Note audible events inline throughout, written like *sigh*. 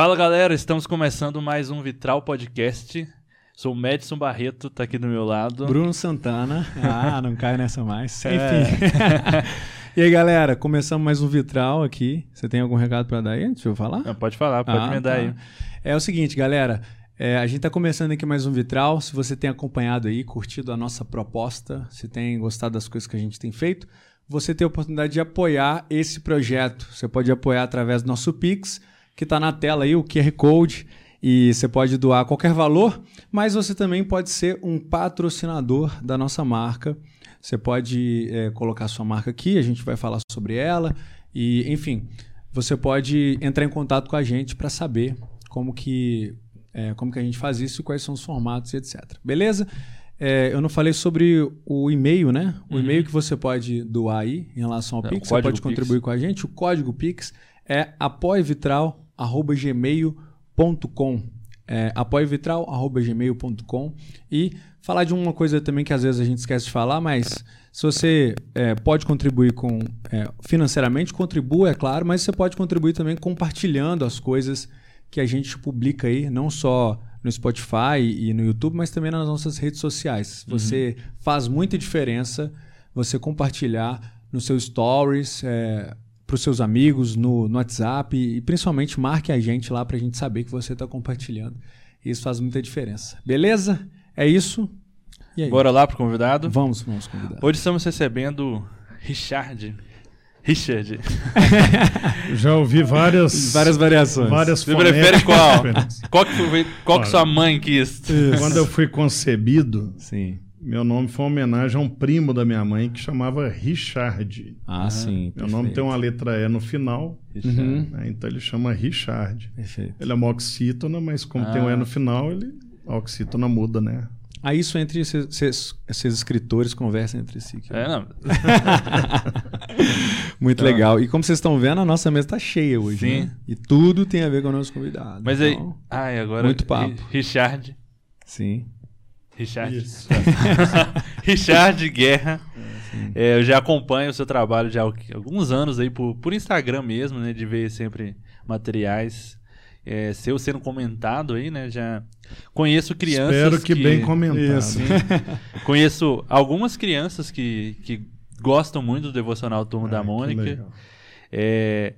Fala galera, estamos começando mais um Vitral Podcast. Sou o Madison Barreto, tá aqui do meu lado. Bruno Santana. Ah, não cai nessa mais. *laughs* É. Enfim. *laughs* e aí, galera, começamos mais um Vitral aqui. Você tem algum recado para dar aí antes de eu falar? Não, pode falar, pode Ah, emendar tá. aí. É o seguinte, galera. é, a gente tá começando aqui mais um Vitral. Se você tem acompanhado aí, curtido a nossa proposta, se tem gostado das coisas que a gente tem feito, você tem a oportunidade de apoiar esse projeto. Você pode apoiar através do nosso Pix, que está na tela aí, o QR Code. E você pode doar qualquer valor, mas você também pode ser um patrocinador da nossa marca. Você pode é, colocar sua marca aqui, a gente vai falar sobre ela. E, enfim, você pode entrar em contato com a gente para saber como que, é, como que a gente faz isso, quais são os formatos e etc. Beleza? É, eu não falei sobre o e-mail, né? O Uhum. e-mail que você pode doar aí em relação ao É, Pix, você pode Pix. contribuir com a gente. O código Pix é apoievitral.gmail.com é, apoievitral.gmail.com e falar de uma coisa também que às vezes a gente esquece de falar, mas se você é, pode contribuir com é, financeiramente, contribua, é claro, mas você pode contribuir também compartilhando as coisas que a gente publica aí, não só no Spotify e no YouTube, mas também nas nossas redes sociais. Você faz muita diferença você compartilhar nos seus stories, para os seus amigos, no, no WhatsApp e principalmente marque a gente lá para a gente saber que você está compartilhando. Isso faz muita diferença. Beleza? É isso. E aí? Bora lá pro convidado. Vamos, vamos convidar. Hoje estamos recebendo Richard. Richard. *laughs* Já ouvi várias, Várias variações. várias Você prefere qual? *laughs* Qual que, foi, qual que sua mãe quis? Quando eu fui concebido, Sim. Meu nome foi uma homenagem a um primo da minha mãe que chamava Richard. Ah, sim. Meu nome tem uma letra E no final, Richard. Uhum. né, então ele chama Richard. Perfeito. Ele é uma oxítona, mas como tem um Ah. E no final, ele, a oxítona muda, né? Aí isso entre esses, escritores conversam entre si. que- É, não. *laughs* Muito Então- legal. E como vocês estão vendo, a nossa mesa está cheia hoje. Sim. né? E tudo tem a ver com o nosso convidado. Mas aí. Então, Ai, agora. muito papo. Ri- Richard. Sim. Richard. *laughs* Richard Guerra. É, eu já acompanho o seu trabalho já há alguns anos aí por, por Instagram mesmo, né? De ver sempre materiais. É, seu sendo comentado aí, né? Já conheço crianças. Espero que, bem comentado. *laughs* Conheço algumas crianças que, que gostam muito do devocional Turma Ah, da que Mônica. É,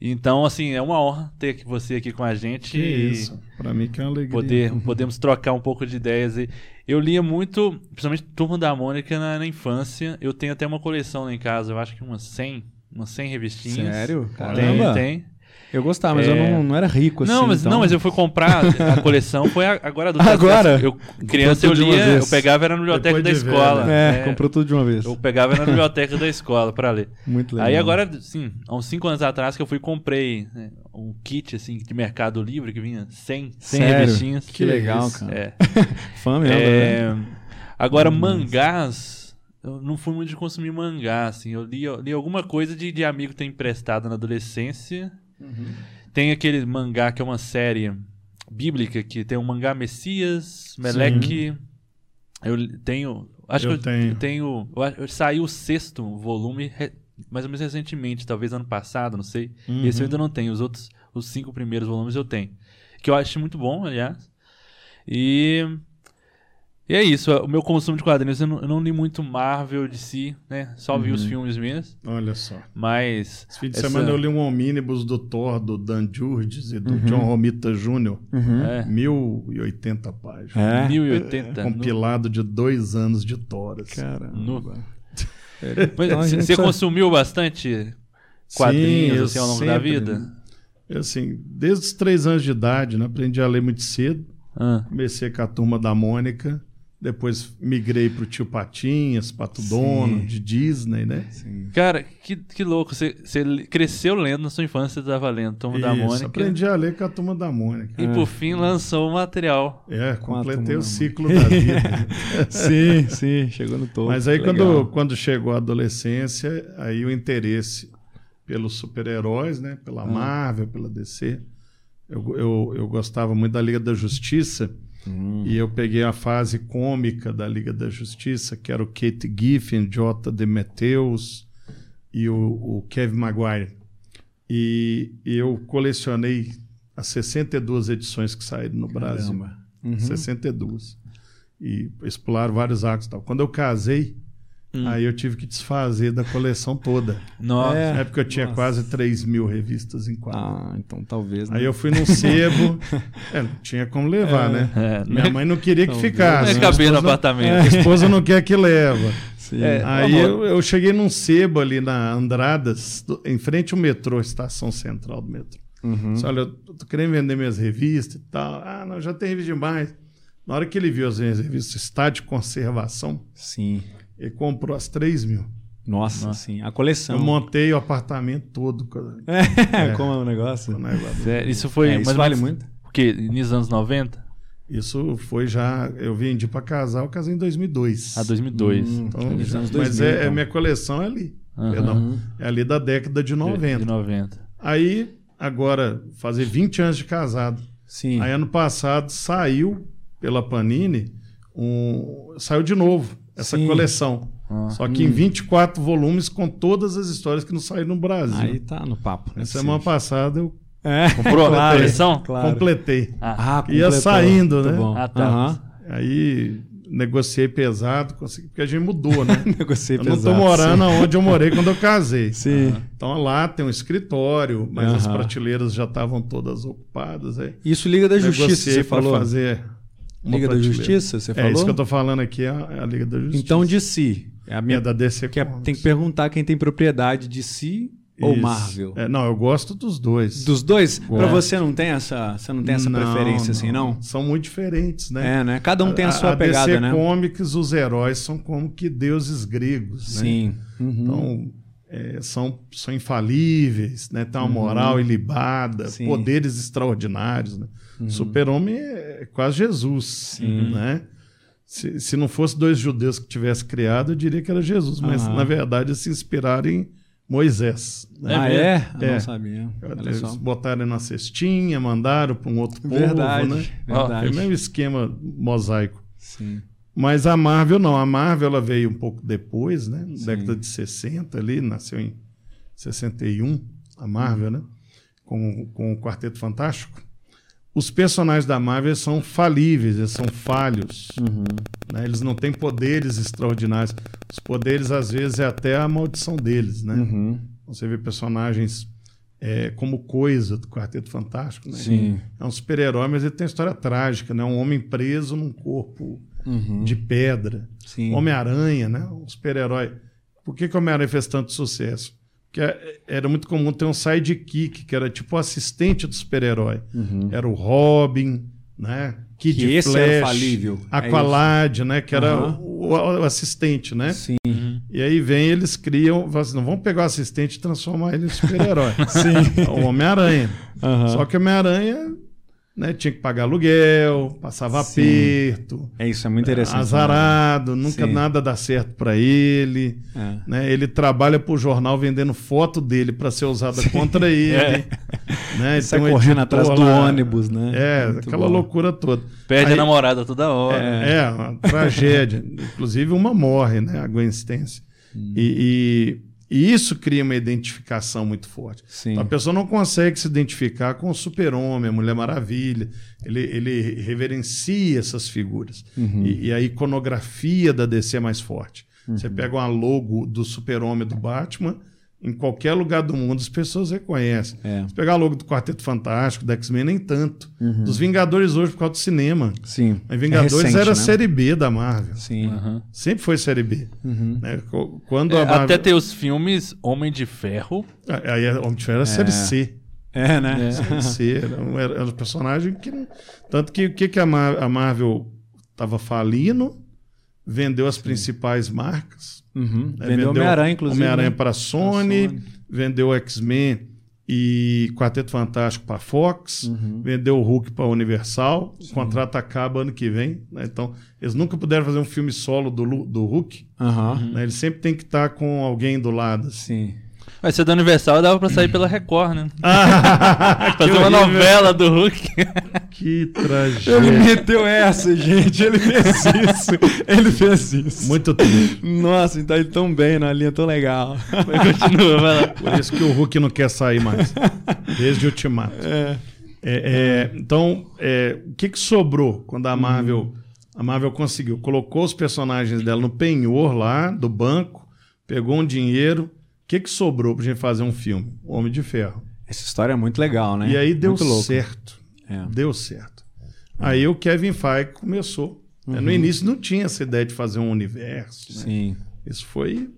então, assim, é uma honra ter você aqui com a gente. Que isso. Pra mim que é uma alegria. Poder, *laughs* podemos trocar um pouco de ideias. E eu lia muito, principalmente Turma da Mônica na, na infância. Eu tenho até uma coleção lá em casa, eu acho que umas 100, umas 100 revistinhas. Sério? Tem, Caramba. tem. Eu gostava, mas eu É. não, não era rico assim. não, mas, então- não, mas eu fui comprar a coleção, foi agora do Agora? Eu, criança eu lia, eu pegava era na biblioteca Depois da escola. velho, É, É, comprou tudo de uma vez. Eu pegava na biblioteca da escola pra ler. Muito legal. Aí agora, sim, há uns 5 anos atrás que eu fui e comprei né, um kit assim de Mercado Livre que vinha 100, 100 Sério? revistinhas. Que legal, isso. cara. É. *laughs* Fã mesmo, né? É, agora, Nossa. mangás, eu não fui muito de consumir mangá, assim. Eu li, eu li alguma coisa de, de amigo ter emprestado na adolescência. Tem aquele mangá que é uma série bíblica que tem um mangá Messias, Meleque. Eu li- tenho. Acho Eu que tenho. eu tenho. Eu, acho- eu saiu o sexto volume, re- mais ou menos recentemente, talvez ano passado, não sei. Uhum. Esse eu ainda não tenho. Os outros, os cinco primeiros volumes eu tenho. Que eu acho muito bom, aliás. E. E é isso. O meu consumo de quadrinhos, eu não, eu não li muito Marvel de si, né? Só vi os filmes mesmo. Olha só. Mas. Esse fim de essa- semana eu li um omnibus do Thor, do Dan Jurges e do Uhum. John Romita Jr. Uhum. É, 1080 páginas. É. 1080. no- Compilado de dois anos de Thor. assim. Caramba. No- É, Mas então gente você só- consumiu bastante quadrinhos Sim, assim, ao longo da sempre- vida? Eu, assim, desde os três anos de idade, né? Aprendi a ler muito cedo. Ah, Comecei com a turma da Mônica. Depois migrei pro Tio Patinhas, Pato Dono, de Disney, né? Sim. Cara, que, que louco. Você, você cresceu lendo na sua infância, você estava lendo Turma da Isso, Mônica. aprendi a ler com a turma da Mônica. E por fim lançou o material. É, completei o da ciclo da vida. *laughs* sim, sim, chegou no topo. Mas aí, Legal. quando, quando chegou a adolescência, aí o interesse pelos super-heróis, né? Pela Marvel, pela DC. Eu, eu, eu gostava muito da Liga da Justiça. Hum. E eu peguei a fase cômica da Liga da Justiça, que era o Kate Giffen, J. Demetheus e o, o Kevin Maguire. E eu colecionei as 62 edições que saíram no Brasil. Caramba. Uhum. 62. E pularam vários arcos e tal. Quando eu casei, aí eu tive que desfazer da coleção toda. Nossa. É. Na época eu tinha Nossa. quase 3 mil revistas em quadro. Ah, então talvez. Né? Aí eu fui num sebo. *laughs* é, não tinha como levar, né? É, Minha mãe não queria que ficasse. Não Minha ia caber no esposa- apartamento. A esposa não quer que leva. Sim. É, Aí eu, eu cheguei num sebo ali na Andradas, do- em frente ao metrô, estação central do metrô. Uhum. Disse, Olha, eu tô querendo vender minhas revistas e tal. Ah, não, já tem revista demais. Na hora que ele viu as minhas revistas, Estado de Conservação, Sim. Ele comprou as 3 mil. Nossa, sim. A coleção. Eu montei o apartamento todo com, *laughs* É, como é o negócio? com o negócio. Sério, Isso foi. É, isso ou vale menos- muito. O quê? Nos anos 90? Isso foi já. Eu vendi para casar, eu casei em 2002. Ah, 2002. Hum, Então, nos anos mas 2000, é, é então. minha coleção é ali. Aham. Perdão. É ali da década de 90. De 90. Aí, agora, fazer 20 anos de casado. Sim. Aí, ano passado, saiu pela Panini, um, saiu de novo essa Sim. coleção. Ah. Só que em 24 volumes com todas as histórias que não saíram no Brasil. Aí tá no papo. né? Semana passada eu É. Comprou a *laughs* Claro. coleção? Claro. completei. Ah, Ah, Ia saindo, Muito né? bom. Ah, tá. Aí negociei pesado, consegui, porque a gente mudou, né? *laughs* Negociei eu não pesado. tô morando onde eu morei quando eu casei. *laughs* Sim. Sim. Então lá tem um escritório, mas as Aham. prateleiras já estavam todas ocupadas. Aí Isso Liga da Justiça, negociei você pra falou? fazer Liga da. Justiça, você É falou? isso que eu tô falando aqui, é a, é a Liga da Justiça. Então, de si. É a minha... é da DC que é- tem que perguntar quem tem propriedade de si ou Isso. Marvel. É, não, eu gosto dos dois. Dos dois? Gosto. você não tem essa, você não tem essa preferência assim, não? São muito diferentes, né? É, né? Cada um tem a sua pegada, DC né? Comics, os heróis são como que deuses gregos, né? Sim. Uhum. Então, é, são, são infalíveis, né? Tem uma moral ilibada, Sim. poderes extraordinários. Né? Super-homem é quase Jesus, né? Se, se não fosse dois judeus que tivesse criado, eu diria que era Jesus, mas Aham. na verdade se inspiraram em Moisés. né? ah, é? Eu É. não sabia. Olha Eles só. botaram na cestinha, mandaram para um outro povo, Verdade. né? É o mesmo esquema mosaico. Sim. Mas a Marvel não. A Marvel ela veio um pouco depois, né? Sim. Década de 60 ali, nasceu em 61, a Marvel, né? Com, com o Quarteto Fantástico. Os personagens da Marvel são falíveis, eles são falhos. Uhum. né? Eles não têm poderes extraordinários. Os poderes, às vezes, é até a maldição deles, né? Uhum. Você vê personagens é, como Coisa, do Quarteto Fantástico, né? Sim. É um super-herói, mas ele tem uma história trágica, né? Um homem preso num corpo Uhum. de pedra. Homem-Aranha, né? Um super-herói. Por que, que o Homem-Aranha fez tanto sucesso? Porque é- era muito comum ter um sidekick, que era tipo o assistente do super-herói. Era o Robin, né? Kid Uhum. Que esse Flash, era falível. É Aqualad, né? Que era Aham. o, o assistente, né? Sim. E aí vem, eles criam, assim, não vamos pegar o assistente e transformar ele em super-herói. *laughs* Sim. o Homem-Aranha. Aham. Só que o Homem-Aranha né, tinha que pagar aluguel, passava Sim. aperto, É isso, é muito interessante. azarado, nunca Sim. nada dá certo para ele. É. Né? Ele trabalha pro jornal vendendo foto dele para ser usada contra *laughs* ele. É. Né? *laughs* Ele Sai um correndo editor atrás do lá. ônibus, né? É, Muito aquela bom. loucura toda. Perde Aí- a namorada toda hora. É, uma tragédia. Inclusive, uma morre, né? A Gwen Stacy. Hum. E, e- e isso cria uma identificação muito forte. Sim. Então, a pessoa não consegue se identificar com o Super-Homem, a Mulher Maravilha. Ele, ele reverencia essas figuras. Uhum. E, e a iconografia da DC é mais forte. Você pega uma logo do Super-Homem do Batman, em qualquer lugar do mundo as pessoas reconhecem. É. Se pegar logo do Quarteto Fantástico, do X-Men, nem tanto. Dos Vingadores hoje, por causa do cinema. Sim. Mas Vingadores É recente, era né? a série B da Marvel. Sim. Aham. Sempre foi série B. Uhum. né? Quando É, a Marvel... até ter os filmes Homem de Ferro. Aí a Homem de Ferro era série C. É, né? Série C. Era um, era um personagem que... Tanto que o que, que a, Mar- a Marvel estava falindo, vendeu as principais marcas. Uhum. né? Vendeu Homem-Aranha, inclusive. Homem-Aranha né? para a Sony, Sony. vendeu X-Men e Quarteto Fantástico para Fox, Uhum. vendeu o Hulk para Universal. O contrato acaba ano que vem. né? Então, eles nunca puderam fazer um filme solo do, do Hulk. Aham. né? Ele sempre tem que estar com alguém do lado. assim. Sim. Mas ser da Universal dava pra sair pela Record, né? *laughs* Ah, Fazer uma horrível. novela do Hulk. Que Ele tragédia. meteu essa, gente. Ele fez isso. Ele fez isso. Muito triste. Nossa, então ele tão bem na linha, tão legal. Mas continua, vai lá. Por isso que o Hulk não quer sair mais. Desde o Ultimato. É. É, é, então, é, o que, que sobrou quando a Marvel, a Marvel conseguiu? Colocou os personagens dela no penhor lá do banco, pegou um dinheiro. O que, que sobrou pra gente fazer um filme? O Homem de Ferro. Essa história é muito legal, né? E aí deu certo. É. Deu certo. Aí o Kevin Feige começou. No início não tinha essa ideia de fazer um universo. né? Sim. Isso foi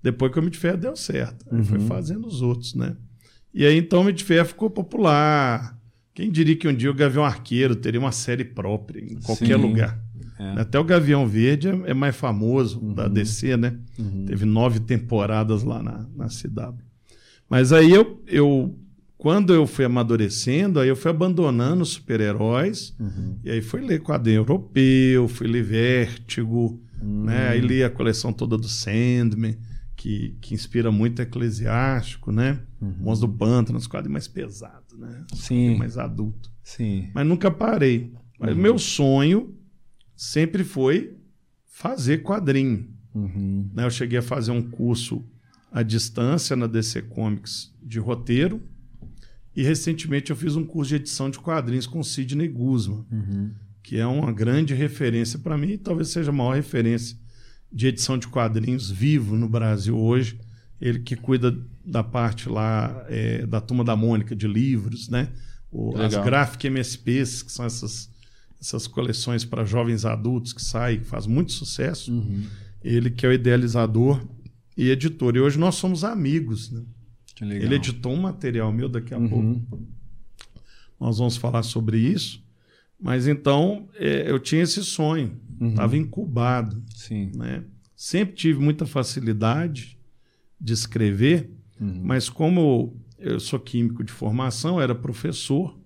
depois que o Homem de Ferro deu certo. Aí foi fazendo os outros, né? E aí então o Homem de Ferro ficou popular. Quem diria que um dia o Gavião Arqueiro teria uma série própria em qualquer Sim. lugar? É. Até o Gavião Verde é, é mais famoso da DC, né? Teve nove temporadas lá na, na CW. Mas aí eu, eu, quando eu fui amadurecendo, aí eu fui abandonando super-heróis, e aí fui ler quadrinho europeu, fui ler Vértigo, né? Aí li a coleção toda do Sandman, que, que inspira muito Eclesiástico, né? Monstro do Pântano, os quadrinhos mais pesados, né? Sim. mais adulto. Sim. Mas nunca parei. Mas meu sonho sempre foi fazer quadrinho. Uhum. né? Eu cheguei a fazer um curso à distância na DC Comics de roteiro. E recentemente eu fiz um curso de edição de quadrinhos com Sidney Guzman, que é uma grande referência para mim e talvez seja a maior referência de edição de quadrinhos vivo no Brasil hoje. Ele que cuida da parte lá é, da Turma da Mônica de livros, né? O, as. Graphic MSPs, que são essas, essas coleções para jovens adultos que saem, que faz muito sucesso. Ele que é o idealizador e editor. E hoje nós somos amigos, né? Que legal. Ele editou um material meu daqui a Uhum. pouco. Nós vamos falar sobre isso. Mas então é, eu tinha esse sonho, Uhum. estava incubado, Sim. né? Sempre tive muita facilidade de escrever, Uhum. mas como eu sou químico de formação, era professor,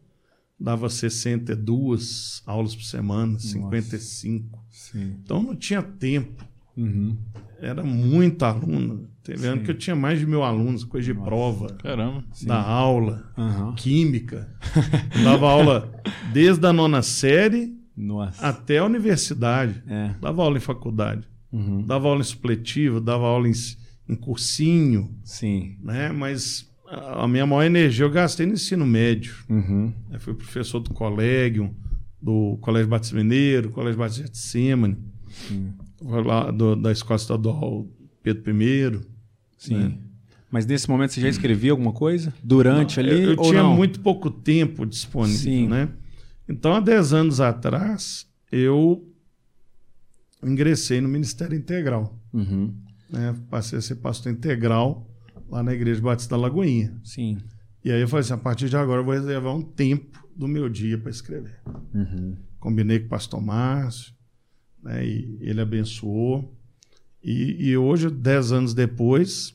dava 62 aulas por semana, 55. Sim. Então não tinha tempo Uhum. era muito aluno. Teve ano que eu tinha mais de mil alunos, coisa de prova, Caramba. da aula, Aham. química. *laughs* Eu dava aula desde a nona série Nossa. até a universidade. É. Dava aula em faculdade. Uhum. Dava aula em supletivo, dava aula em, em cursinho, Sim. né? Mas a minha maior energia eu gastei no ensino médio. Uhum. Eu fui professor do colégio, do Colégio Batista Mineiro, Colégio Batista de Getsemane, Foi lá do- da Escola Estadual Pedro I. Sim. né? Mas nesse momento você já escrevia alguma coisa? Durante ali? Eu, eu ou tinha não? muito pouco tempo disponível, Sim. né? Então, há 10 anos atrás, eu ingressei no Ministério Integral. Uhum. Né? Passei a ser pastor integral lá na Igreja Batista da Lagoinha. Sim. E aí eu falei assim, a partir de agora eu vou reservar um tempo do meu dia para escrever. Uhum. Combinei com o pastor Márcio, né? e ele abençoou. E, e hoje, 10 anos depois,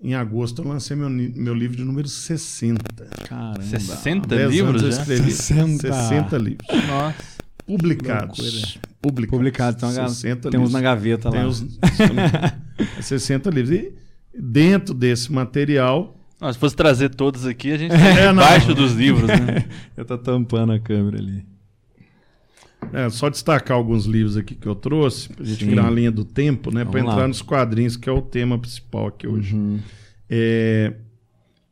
em agosto, eu lancei meu, meu livro de número 60. Caramba. 60 10 livros anos eu já? escrevi 60. 60 livros. Nossa. Publicados. Publicados. Publicado. Então, 60 tem uns livros. na gaveta Tem lá. os, 60 livros. *laughs* E dentro desse material, Não, se fosse trazer todos aqui, a gente *laughs* É, não. embaixo dos livros, né? *laughs* Eu tô tampando a câmera ali. é, só destacar alguns livros aqui que eu trouxe, para a gente Sim. virar uma linha do tempo, né? Para entrar. Uhum. nos quadrinhos, que é o tema principal aqui hoje. É,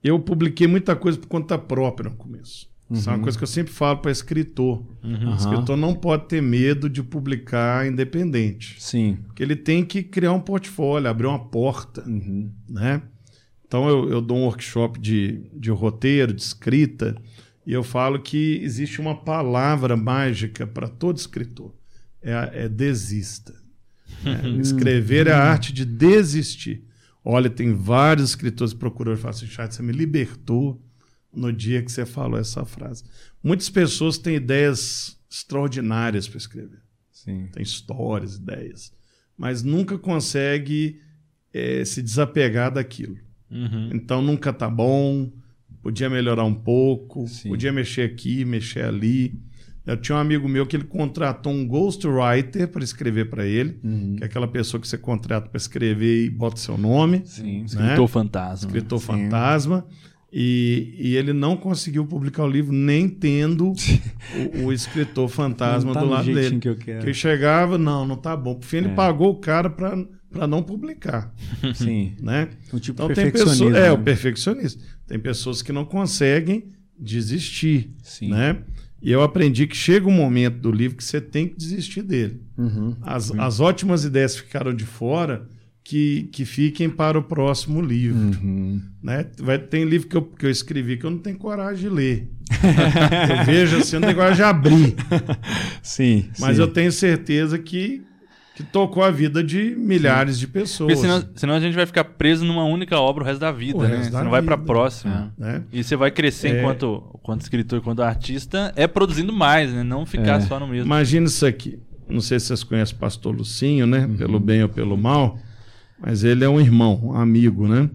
eu publiquei muita coisa por conta própria no começo. Isso é uma coisa que eu sempre falo para escritor. O Uhum. Escritor não pode ter medo de publicar independente. Sim. Porque ele tem que criar um portfólio, abrir uma porta, Uhum. né? Então eu, eu dou um workshop de, de roteiro, de escrita, e eu falo que existe uma palavra mágica para todo escritor. É, é desista. né? *laughs* Escrever é a arte de desistir. Olha, tem vários escritores que procuram e falam assim, Chat, você me libertou no dia que você falou essa frase. Muitas pessoas têm ideias extraordinárias para escrever Sim. tem histórias, ideias, mas nunca consegue eh, se desapegar daquilo. Uhum. Então nunca tá bom, podia melhorar um pouco, Sim. podia mexer aqui, mexer ali. Eu tinha um amigo meu que ele contratou um ghostwriter para escrever para ele, Uhum. que é aquela pessoa que você contrata para escrever e bota seu nome, Sim. Escritor fantasma. escritor Sim. fantasma. E, e ele não conseguiu publicar o livro nem tendo *laughs* o, o escritor fantasma tá do do lado dele. que eu quero. Que chegava, não, não tá bom. Por fim, ele É. pagou o cara para não publicar, *laughs* Sim. né? Tipo Então tem pessoas, é, o né? perfeccionista. Tem pessoas que não conseguem desistir, Sim. né? E eu aprendi que chega um momento do livro que você tem que desistir dele. Uhum. As, as ótimas ideias ficaram de fora, que, que fiquem para o próximo livro. Uhum. Né? Vai, tem livro que eu, que eu escrevi que eu não tenho coragem de ler. *laughs* eu vejo assim, eu não tenho coragem de abrir. *laughs* Sim. Mas sim. eu tenho certeza que, que tocou a vida de milhares de pessoas. Porque senão, senão a gente vai ficar preso numa única obra o resto da vida, O né? Você da não vai pra vida. próxima. né? E você vai crescer É. enquanto, enquanto escritor, enquanto artista, é produzindo mais, né? Não ficar É. só no mesmo. Imagina isso aqui. Não sei se vocês conhecem o pastor Lucinho, né? Pelo bem ou pelo mal. Mas ele é um irmão, um amigo, né?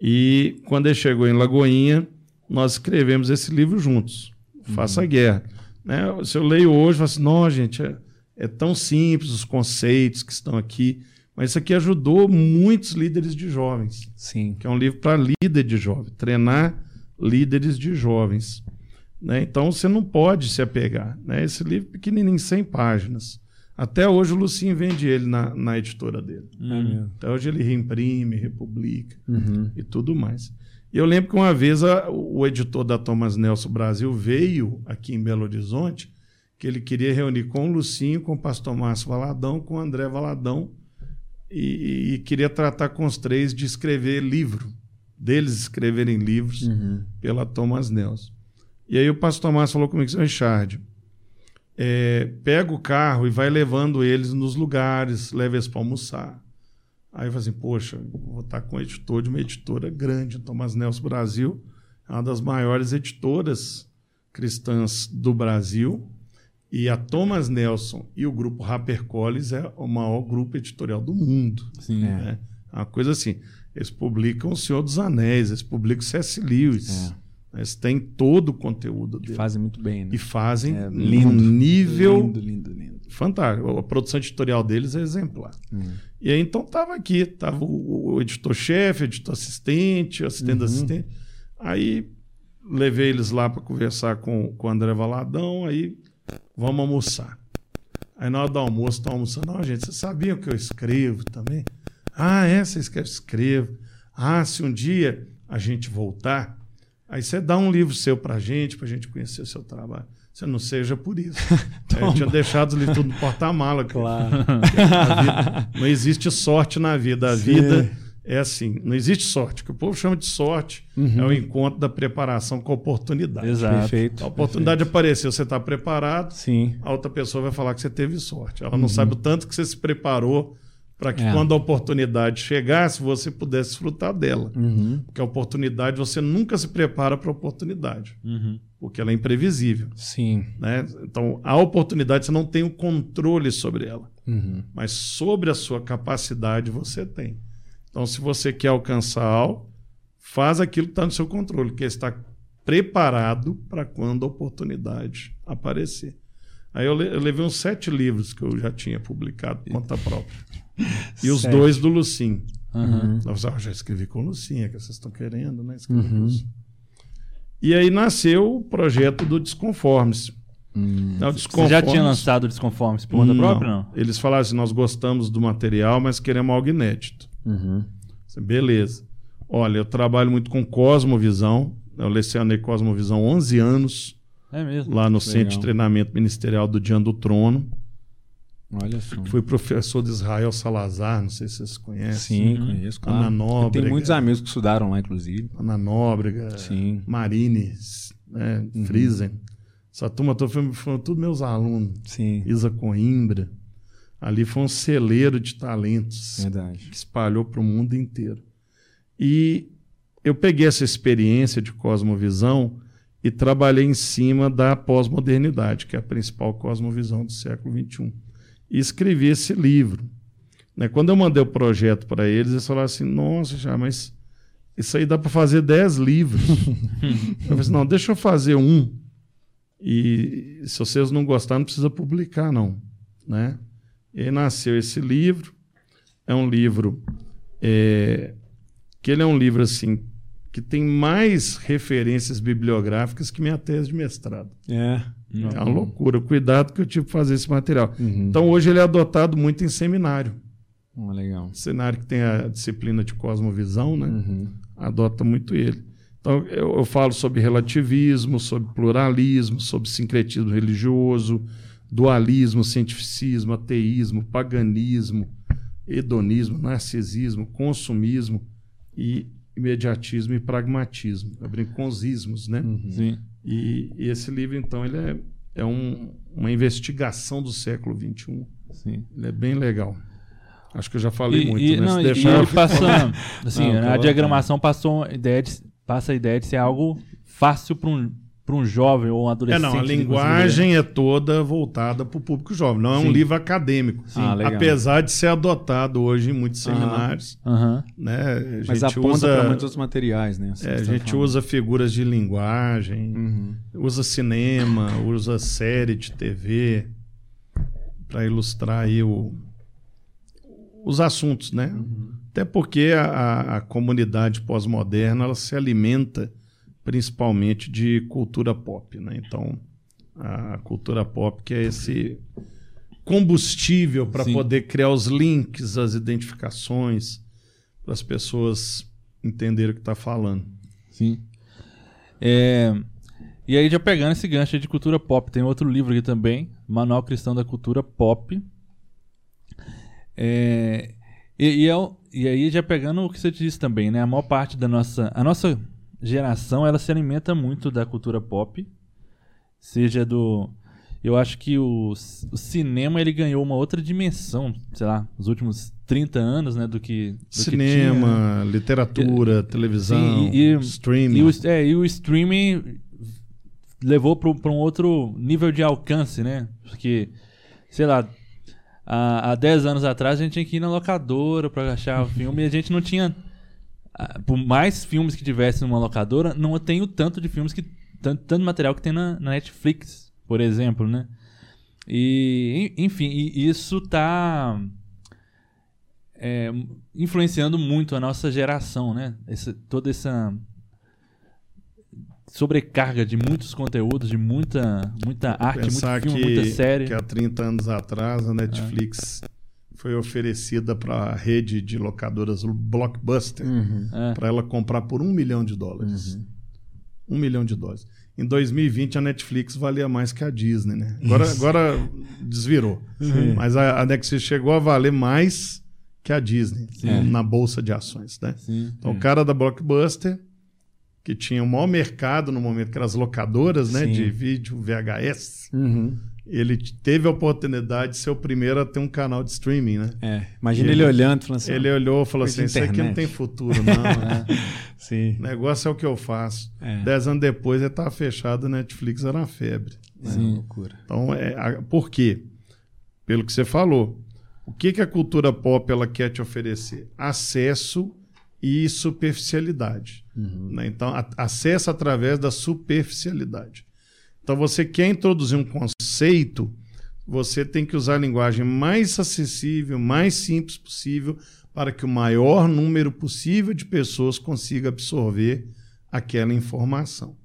E quando ele chegou em Lagoinha, nós escrevemos esse livro juntos. Faça a Guerra. Né? Se eu leio hoje, eu falo assim, não, gente, é, é tão simples os conceitos que estão aqui. Mas isso aqui ajudou muitos líderes de jovens Sim. que é um livro para líder de jovens, treinar líderes de jovens. Né? Então você não pode se apegar. Né? Esse livro pequenininho, 100 páginas. Até hoje o Lucinho vende ele na, na editora dele. Hum. Até hoje ele reimprime, republica Uhum. e tudo mais. E eu lembro que uma vez a- o editor da Thomas Nelson Brasil veio aqui em Belo Horizonte, que ele queria reunir com o Lucinho, com o pastor Márcio Valadão, com o André Valadão, e, e queria tratar com os três de escrever livro, deles escreverem livros Uhum. pela Thomas Nelson. E aí o pastor Márcio falou comigo, "Seu Richard, é, pega o carro e vai levando eles nos lugares, leva eles para almoçar. Aí eu falei assim, poxa, vou estar com o editor de uma editora grande, Thomas Nelson Brasil, é uma das maiores editoras cristãs do Brasil. E a Thomas Nelson e o grupo HarperCollins é o maior grupo editorial do mundo. Sim. É. né? É uma coisa assim. Eles publicam O Senhor dos Anéis, eles publicam C.S. Lewis. É. Eles têm todo o conteúdo dele. Fazem muito bem, né? E fazem É, num nível Lindo, lindo, lindo. fantástico. A produção editorial deles é exemplar. E aí então tava aqui, tava o, editor-chefe, o editor assistente, o assistente. Aí levei eles lá para conversar com, com o André Valadão, aí vamos almoçar. Aí na hora do almoço, estão almoçando. Não, gente, vocês sabiam que eu escrevo também? Ah, é? Você escreve? Escrevo. Ah, se um dia a gente voltar, aí você dá um livro seu pra gente, pra gente conhecer o seu trabalho. Você não seja por isso. *laughs* Eu tinha deixado os livros tudo no porta-mala. Claro. *laughs* Vida, *laughs* não existe sorte na vida. A Sim. vida é assim. Não existe sorte. O que o povo chama de sorte é o encontro da preparação com a oportunidade. Exato. Perfeito. A oportunidade apareceu, você está preparado, Sim. a outra pessoa vai falar que você teve sorte. Ela não sabe o tanto que você se preparou para que É. quando a oportunidade chegasse, você pudesse desfrutar dela. Uhum. Porque a oportunidade, você nunca se prepara para a oportunidade, Uhum. porque ela é imprevisível. Sim. Né? Então, a oportunidade, você não tem o controle sobre ela Uhum. mas sobre a sua capacidade você tem. Então, se você quer alcançar algo, faz aquilo que está no seu controle, que é estar preparado para quando a oportunidade aparecer. Aí eu, le- eu levei uns sete livros que eu já tinha publicado conta própria. E os dois do Lucim. Uhum. Eu ah, já escrevi com o Lucim, é que vocês estão querendo, né? O Lucim. E aí nasceu o projeto do Desconformes. Então, o Você já Desconformes- tinha lançado o Desconformes por conta não. própria, não? Eles falaram assim: nós gostamos do material, mas queremos algo inédito. Uhum. Assim, Beleza. Olha, eu trabalho muito com Cosmovisão. Eu lecionei Cosmovisão 11 anos É mesmo. lá no Legal. Centro de Treinamento Ministerial do Diante do Trono. Olha só. Fui professor de Israel Salazar, não sei se vocês Sim, conhecem. conheço, Ana claro. Eu Nóbrega. tenho muitos amigos que estudaram lá, inclusive. Ana Nóbrega, Sim. Marines, né, Friesen. Essa turma toda foi, foram todos meus alunos. Sim. Isa Coimbra. Ali foi um celeiro de talentos. Verdade. que espalhou para o mundo inteiro. E eu peguei essa experiência de cosmovisão e trabalhei em cima da pós-modernidade, que é a principal cosmovisão do século XXI. E escrevi esse livro. Né? Quando eu mandei o projeto para eles, eles falaram assim: nossa, já, mas isso aí dá para fazer 10 livros. *laughs* eu falei assim: não, deixa eu fazer um. E se vocês não gostarem, não precisa publicar, não. Né? E aí nasceu esse livro. É um livro é, que ele é um livro assim que tem mais referências bibliográficas que minha tese de mestrado. É. É uma loucura, o cuidado que eu tive para fazer esse material. Uhum. Então hoje ele é adotado muito em seminário. Oh, legal. Seminário que tem a disciplina de cosmovisão, né? Uhum. Adota muito ele. Então, eu, eu falo sobre relativismo, sobre pluralismo, sobre sincretismo religioso, dualismo, cientificismo, ateísmo, paganismo, hedonismo, narcisismo, consumismo e imediatismo e pragmatismo. Eu brinco com os ismos, né? Uhum. Sim. E, e, esse livro, então, ele é, é um, uma investigação do século XXI. Sim. Ele é bem legal. Acho que eu já falei e, muito, e, né? Não, e ele passa, assim, não, a diagramação passou a ideia de, passa a ideia de ser algo fácil para um para um jovem ou um adolescente. É, não, a linguagem é toda voltada para o público jovem, não é Sim. um livro acadêmico. Ah, apesar de ser adotado hoje em muitos seminários. Uhum. Né? Mas aponta usa, para muitos outros materiais, né? Assim é, a gente usa figuras de linguagem, uhum. usa cinema, usa série de TV para ilustrar aí o, os assuntos, né? Uhum. Até porque a, a comunidade pós-moderna ela se alimenta principalmente de cultura pop, né? Então, a cultura pop que é esse combustível para poder criar os links, as identificações, para as pessoas entenderem o que está falando. Sim. É... E aí, já pegando esse gancho de cultura pop, tem outro livro aqui também, Manual Cristão da Cultura Pop. É... E, e, é, e aí, já pegando o que você disse também, né? A maior parte da nossa. A nossa geração ela se alimenta muito da cultura pop, seja do eu acho que o, o, cinema ele ganhou uma outra dimensão, sei lá, nos últimos 30 anos, né, do que do cinema, que literatura, televisão, Sim, e, e, streaming. E o, é, e o streaming levou para um outro nível de alcance, né? Porque sei lá, há, há 10 anos atrás a gente tinha que ir na locadora para achar o filme e a gente não tinha por mais filmes que tivesse numa locadora, não tenho tanto de filmes que. Tanto, tanto material que tem na, na Netflix, por exemplo, né? E, enfim, e isso tá é, influenciando muito a nossa geração, né? Essa, toda essa sobrecarga de muitos conteúdos, de muita, muita arte, muito filme, que, muita série. Que há 30 anos atrás a Netflix é foi oferecida para a rede de locadoras Blockbuster uhum, é. para ela comprar por um milhão de dólares. Uhum. Um milhão de dólares. Em 2020 a Netflix valia mais que a Disney, né? Agora, agora desvirou. Sim. Mas a, a Netflix chegou a valer mais que a Disney Sim. na bolsa de ações, né? Sim. Então o cara da Blockbuster que tinha o maior mercado no momento que eram as locadoras, né, de vídeo VHS. Uhum ele teve a oportunidade de ser o primeiro a ter um canal de streaming, né? É. Imagina ele, ele, olhando falando assim. Ele olhou e falou assim: Isso aqui não tem futuro, não. é. *laughs* Sim. O negócio é o que eu faço. É. Dez anos depois ele estava fechado, Netflix era uma febre. Né? Sim. loucura. Então, é, a, por quê? Pelo que você falou. O que, que a cultura pop ela quer te oferecer? Acesso e superficialidade. Uhum. Né? Então, a, acesso através da superficialidade. Então, você quer introduzir um conceito, você tem que usar a linguagem mais acessível, mais simples possível, para que o maior número possível de pessoas consiga absorver aquela informação.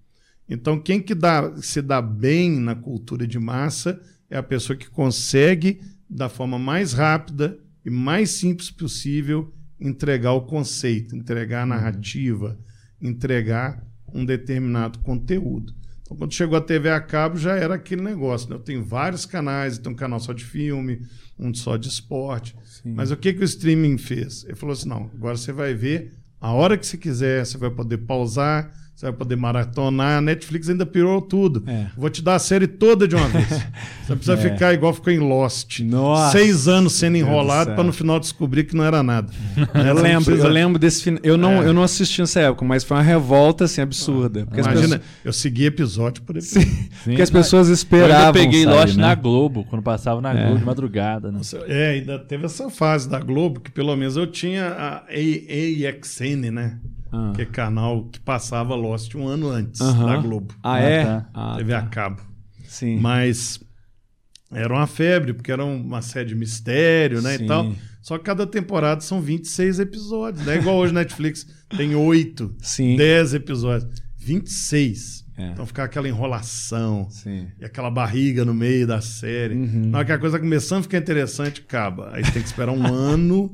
Então, quem que dá, se dá bem na cultura de massa é a pessoa que consegue, da forma mais rápida e mais simples possível, entregar o conceito, entregar a narrativa, entregar um determinado conteúdo. Então, quando chegou a TV a cabo, já era aquele negócio. Né? Eu tenho vários canais, tem um canal só de filme, um só de esporte. Sim. Mas o que, que o streaming fez? Ele falou assim: não, agora você vai ver a hora que você quiser, você vai poder pausar, você vai poder maratonar. A Netflix ainda pirou tudo. É. Vou te dar a série toda de uma *laughs* vez. Você precisa é. ficar igual ficou em Lost. Nossa. Seis anos sendo enrolado para no final descobrir que não era nada. Eu lembro, precisa... eu lembro desse final. Eu não, é. eu não assisti nessa época, mas foi uma revolta assim, absurda. Porque Imagina, pessoas... eu segui episódio por episódio. *laughs* Sim. Sim. Porque as pessoas esperavam. Eu peguei sabe, Lost né? na Globo, quando passava na É. Globo de madrugada. Né? É, ainda teve essa fase da Globo, que pelo menos eu tinha a AXN, né? Ah. Que é canal que passava Lost um ano antes Aham. da Globo. Ah, é? tá. Ah, TV tá. a cabo. Sim. Mas era uma febre, porque era uma série de mistério, né? Sim. E tal. Só que cada temporada são 26 episódios. Não é igual hoje Netflix, *laughs* tem 8, Sim. 10 episódios. 26. É. Então fica aquela enrolação. Sim. E aquela barriga no meio da série. Uhum. Na hora que a coisa começando a ficar interessante, acaba. Aí tem que esperar um *laughs* ano.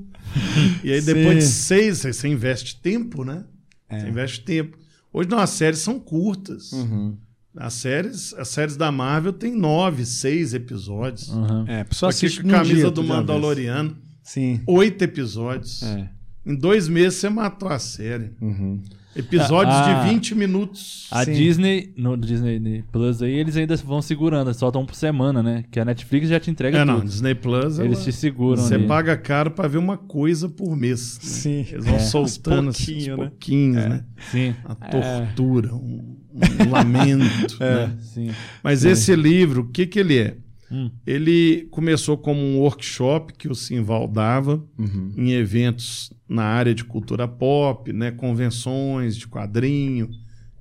E aí Sim. depois de seis, você- investe tempo, né? É. Você investe tempo. Hoje não, as séries são curtas. Uhum. As séries, as séries da Marvel tem nove, seis episódios. Uhum. É, Aqui assiste com a camisa dia, do. Mandaloriano, Sim. oito episódios. É. Em dois meses você matou a série. Uhum. Episódios A- de 20 minutos. A Sim. Disney, no Disney Plus aí, eles ainda vão segurando, soltam por semana, né? Que a Netflix já te entrega É, não, tudo. Disney Plus. Eles ela- te seguram Você ali. paga caro pra ver uma coisa por mês. né? Sim. Eles vão É. soltando assim, pouquinho, né? pouquinhos, né? Sim, Uma tortura, um, um lamento. *laughs* né? sim. Mas esse livro, o que, que ele é? Hum. Ele começou como um workshop que o Simval dava Uhum. em eventos na área de cultura pop, né, convenções de quadrinho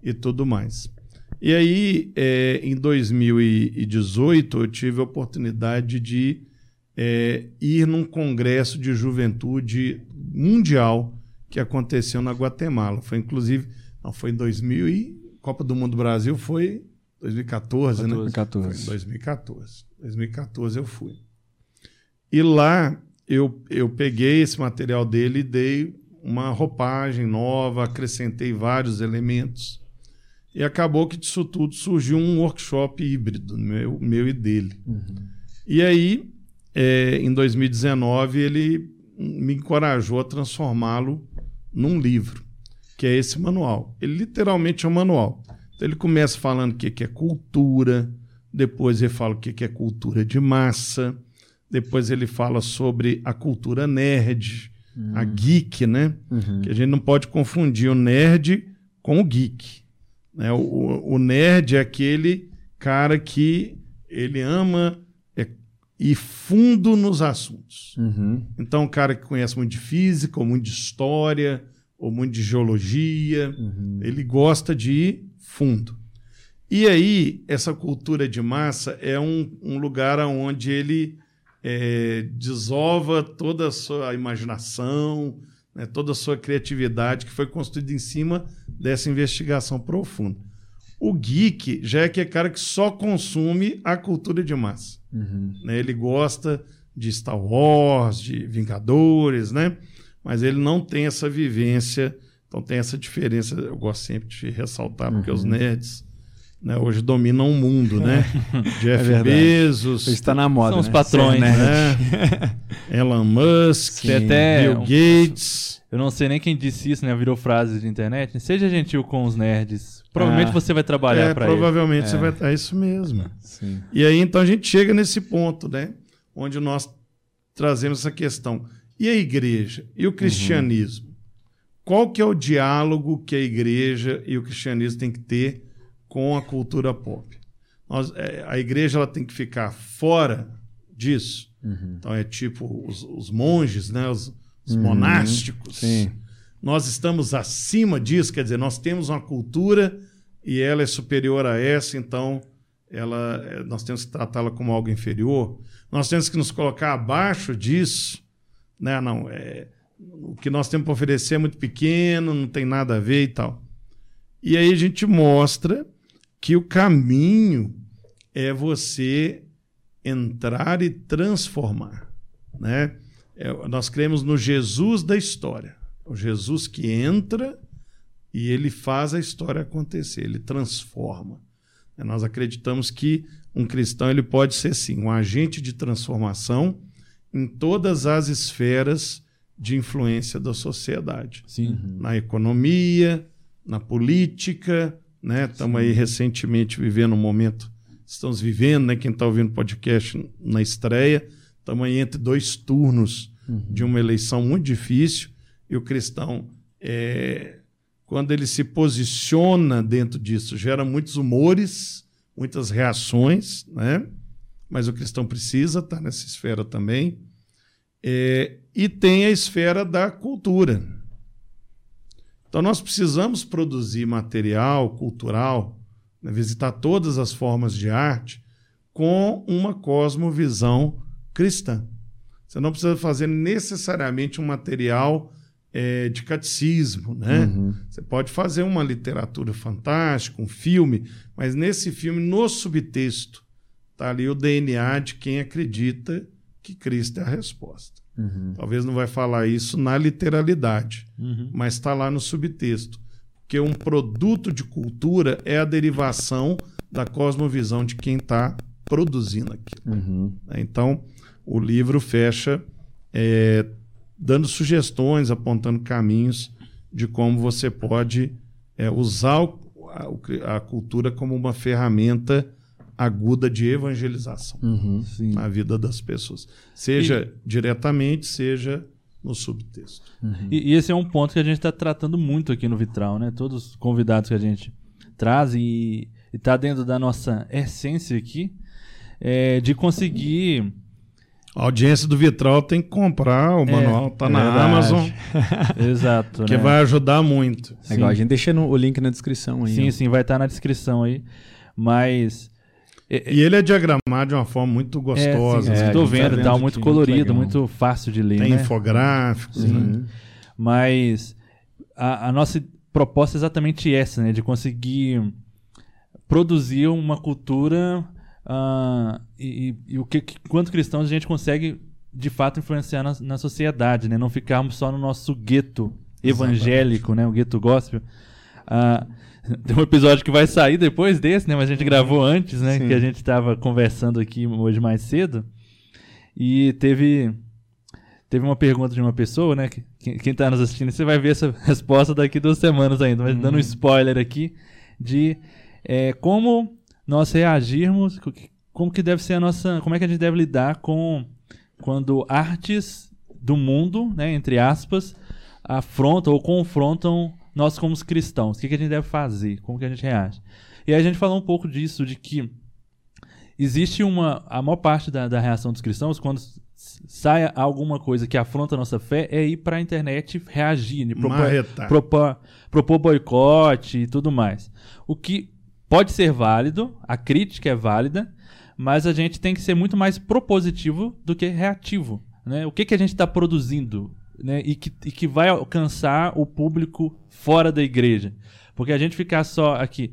e tudo mais. E aí, é, em 2018, eu tive a oportunidade de é, ir num congresso de juventude mundial que aconteceu na Guatemala. Foi inclusive, não, foi em 2000 e Copa do Mundo Brasil foi 2014, né? 14. Foi em 2014. 2014 eu fui. E lá eu, eu peguei esse material dele e dei uma roupagem nova, acrescentei vários elementos. E acabou que disso tudo surgiu um workshop híbrido, meu, meu e dele. E aí, é, em 2019, ele me encorajou a transformá-lo num livro, que é esse manual. Ele literalmente é um manual. Então, ele começa falando o que que é cultura, depois ele fala o que é cultura de massa, depois ele fala sobre a cultura nerd, a geek, né? Uhum. Que a gente não pode confundir o nerd com o geek. Né? O, o- o nerd é aquele cara que ele ama é, ir fundo nos assuntos. Uhum. Então, um cara que conhece muito de física, ou muito de história, ou muito de geologia, Uhum. ele gosta de ir fundo. E aí, essa cultura de massa é um, um lugar onde ele é, desova toda a sua imaginação, né, toda a sua criatividade que foi construída em cima dessa investigação profunda. O geek já é aquele cara que só consome a cultura de massa Uhum. né? Ele gosta de Star Wars, de Vingadores, né? Mas ele não tem essa vivência, então tem essa diferença. Eu gosto sempre de ressaltar, porque os nerds né, hoje dominam o mundo, né? *laughs* Jeff verdade. Bezos, Hoje tá na moda, São os né? patrões, nerd. né? Elon Musk, até Bill um- Gates. Eu não sei nem quem disse isso, né? Virou frase de internet. Seja gentil com os nerds. Provavelmente Ah. você vai trabalhar É, pra ele. provavelmente você vai estar. É isso mesmo. Sim. E aí, então, a gente chega nesse ponto, né? Onde nós trazemos essa questão. E a igreja? E o cristianismo? Qual que é o diálogo que a igreja e o cristianismo têm que ter com a cultura pop? Nós- é, a igreja ela tem que ficar fora disso. Então, é tipo os, os monges, né? os, os monásticos. Sim. Nós estamos acima disso, quer dizer, nós temos uma cultura e ela é superior a essa, então ela, eh, nós temos que tratá-la como algo inferior. Nós temos que nos colocar abaixo disso. Né? Não, é, o que nós temos para oferecer é muito pequeno, não tem nada a ver e tal. E aí a gente mostra que o caminho é você entrar e transformar. Né? É, nós cremos no Jesus da história. O Jesus que entra e ele faz a história acontecer, ele transforma. É, Nós acreditamos que um cristão ele pode ser sim um agente de transformação em todas as esferas de influência da sociedade, Sim. na economia, na política, né? Estamos aí recentemente vivendo um momento, estamos vivendo, né? Quem está ouvindo o podcast na estreia, estamos aí entre dois turnos de uma eleição muito difícil e o cristão, é, quando ele se posiciona dentro disso, gera muitos humores, muitas reações, né? Mas o cristão precisa estar nessa esfera também. É, e tem a esfera da cultura. Então nós precisamos produzir material cultural, né, visitar todas as formas de arte com uma cosmovisão cristã. Você não precisa fazer necessariamente um material é, de catecismo, né? Você pode fazer uma literatura fantástica, um filme, mas nesse filme, no subtexto, está ali o DNA de quem acredita que Cristo é a resposta. Talvez não vai falar isso na literalidade, Uhum. mas está lá no subtexto. Porque um produto de cultura é a derivação da cosmovisão de quem está produzindo aquilo. Uhum. Então, o livro fecha é, dando sugestões, apontando caminhos de como você pode é, usar o, a, a, cultura como uma ferramenta aguda de evangelização uhum, na vida das pessoas, seja e... diretamente, seja no subtexto. Uhum. E, e, esse é um ponto que a gente está tratando muito aqui no Vitral, né? Todos os convidados que a gente traz e está dentro da nossa essência aqui é, de conseguir a audiência do Vitral tem que comprar, o é, manual tá é na verdade. Amazon. *laughs* Exato. Que né? vai ajudar muito. É igual, a gente deixa no, o link na descrição aí. Sim, ó. sim, vai estar tá na descrição aí. Mas. E ele é diagramado de uma forma muito gostosa. É, sim, é, Estou vendo, tá muito colorido, muito, muito, fácil de ler. Tem né? infográficos. Sim. Né? Mas a, a nossa proposta é exatamente essa, né? De conseguir produzir uma cultura Uh, e, e, o que, quanto cristãos a gente consegue de fato influenciar na, na sociedade, né? Não ficarmos só no nosso gueto evangélico, Exatamente. né? O gueto gospel. Uh, *laughs* tem um episódio que vai sair depois desse, né? Mas a gente gravou antes, né? Sim. Que a gente estava conversando aqui hoje mais cedo. E teve teve uma pergunta de uma pessoa, né? Que, quem está nos assistindo, você vai ver essa *laughs* resposta daqui duas semanas ainda, mas dando um uhum. spoiler aqui de é, como nós reagirmos, como que deve ser a nossa, como é que a gente deve lidar com quando artes do mundo, né, entre aspas, afrontam ou confrontam nós como cristãos. O que, que a gente deve fazer? Como que a gente reage? E aí a gente falou um pouco disso, de que existe uma. A maior parte da, da reação dos cristãos, quando sai alguma coisa que afronta a nossa fé, é ir para a internet reagir, né? propor, propor, propor boicote e tudo mais. O que pode ser válido, a crítica é válida, mas a gente tem que ser muito mais propositivo do que reativo. Né? O que, que a gente está produzindo né? e, que, e que vai alcançar o público fora da igreja? Porque a gente ficar só aqui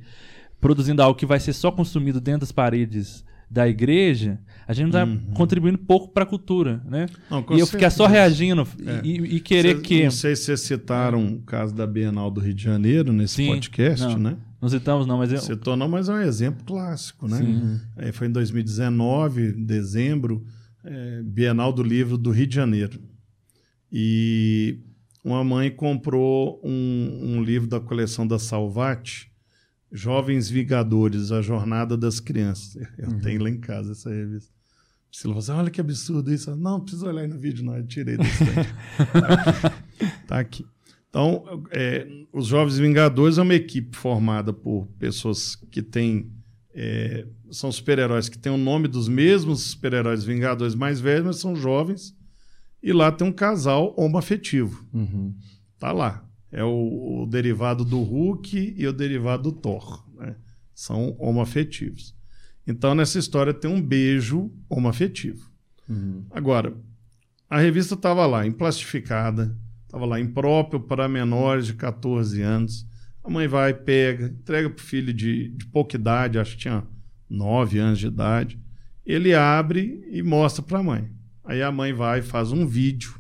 produzindo algo que vai ser só consumido dentro das paredes da igreja, a gente está uhum. contribuindo pouco para a cultura, né? Não, e eu ficar só reagindo é. e, e, querer Cês, que... Não sei se vocês citaram o caso da Bienal do Rio de Janeiro nesse Sim, podcast, não. né? Não citamos, não, mas. Eu... Citou, não, mas é um exemplo clássico, né? Sim. É, foi em 2019, dezembro, é, Bienal do Livro do Rio de Janeiro. E uma mãe comprou um, um livro da coleção da Salvati, Jovens Vingadores, A Jornada das Crianças. *laughs* Eu uhum. tenho lá em casa essa revista. Priscila falou assim: olha que absurdo isso. Não, não precisa olhar aí no vídeo, não. Eu tirei desse *laughs* tá, tá aqui. Então, é, os Jovens Vingadores é uma equipe formada por pessoas que têm. É, são super-heróis que têm o nome dos mesmos super-heróis Vingadores mais velhos, mas são jovens. E lá tem um casal homoafetivo. Uhum. Tá lá. É o, o, derivado do Hulk e o derivado do Thor. Né? São homoafetivos. Então, nessa história tem um beijo homoafetivo. Uhum. Agora, a revista estava lá, emplastificada Estava lá, impróprio para menores de 14 anos. A mãe vai, pega, entrega para o filho de, de pouca idade, acho que tinha 9 anos de idade. Ele abre e mostra para a mãe. Aí a mãe vai faz um vídeo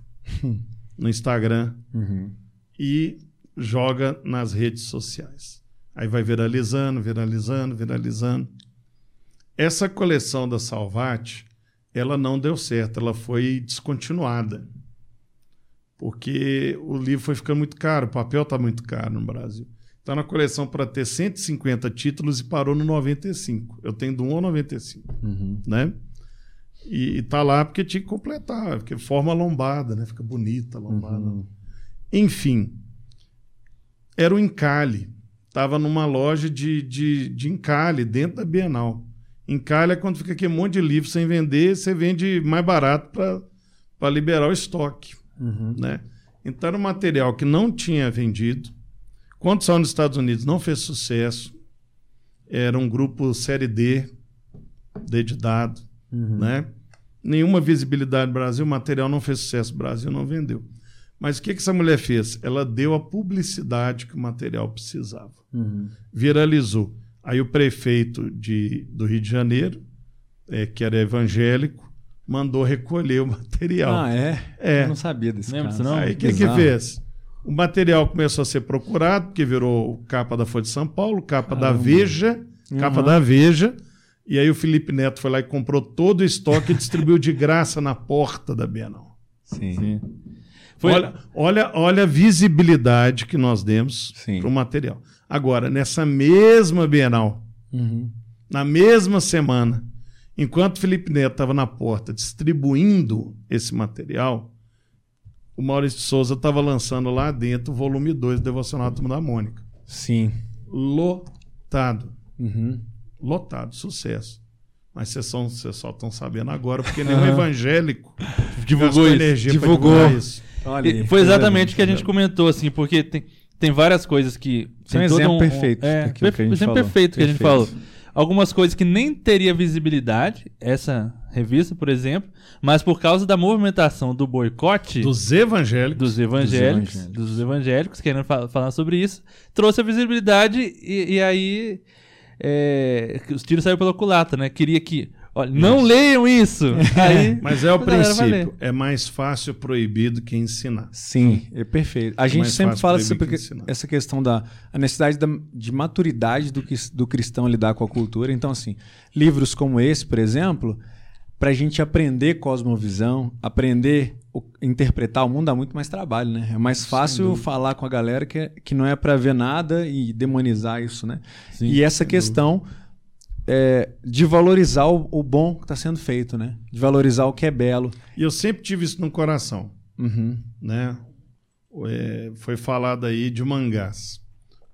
no Instagram uhum. e joga nas redes sociais. Aí vai viralizando, viralizando, viralizando. Essa coleção da Salvati, ela não deu certo, ela foi descontinuada porque o livro foi ficando muito caro, o papel está muito caro no Brasil. Está na coleção para ter 150 títulos e parou no 95. Eu tenho do 1 ao 95. Uhum. Né? E, está lá porque tinha que completar, porque forma lombada, né? fica bonita a lombada. Uhum. Enfim, era o encalhe. Estava numa loja de, de, de encalhe dentro da Bienal. Encalhe é quando fica aquele monte de livro sem vender, você vende mais barato para liberar o estoque. Uhum. Né? Então era um material que não tinha vendido. Quando saiu nos Estados Unidos, não fez sucesso. Era um grupo série D, dedidado. Uhum. Né? Nenhuma visibilidade no Brasil, o material não fez sucesso no Brasil, não vendeu. Mas o que, que essa mulher fez? Ela deu a publicidade que o material precisava. Uhum. Viralizou. Aí o prefeito de, do Rio de Janeiro, é, que era evangélico, mandou recolher o *laughs* material. Ah, é? É. Eu não sabia desse Lembra caso. não? Aí o que, que fez? O material começou a ser procurado, porque virou capa da Folha de São Paulo, capa da Veja, capa Uhum. da Veja. E aí o Felipe Neto foi lá e comprou todo o estoque e distribuiu de graça na porta da Bienal. Sim. Foi- Olha, olha, olha a visibilidade que nós demos Sim. para o material. Agora, nessa mesma Bienal, Uhum. na mesma semana, enquanto Felipe Neto estava na porta distribuindo esse material, o Maurício de Souza estava lançando lá dentro o volume 2 do Devocional Turma da Mônica. Sim. Lotado. Uhum. Lotado. Sucesso. Mas vocês são- vocês só estão sabendo agora, porque nenhum evangélico *laughs* Divulgou isso. Divulgou. divulgar isso. Olha E aí, foi exatamente o que a gente comentou, assim, porque tem, tem várias coisas que. Isso é um exemplo perfeito É, daquilo que a gente exemplo falou. perfeito que a gente falou. Algumas coisas que nem teria visibilidade, essa revista, por exemplo, mas por causa da movimentação do boicote Dos evangélicos. dos evangélicos, evangélicos. dos evangélicos, querendo fa- falar sobre isso, trouxe a visibilidade e, e aí é, os tiros saíram pela culata, né? Queria que. Olha, não leiam isso! *laughs* Aí, Mas é o princípio. É mais fácil proibir do que ensinar. Sim, é perfeito. A gente mais sempre fala sobre que ensinar. essa questão da a necessidade da- de maturidade do, que, do cristão lidar com a cultura. Então, assim, livros como esse, por exemplo, para a gente aprender cosmovisão, aprender o- interpretar o mundo, dá muito mais trabalho, né? É mais fácil falar com a galera que, que não é para ver nada e demonizar isso, né? Sim, e essa questão é, de valorizar o, o bom que está sendo feito, né? De valorizar o que é belo. E eu sempre tive isso no coração. Uhum. né? É, foi falado aí de mangás.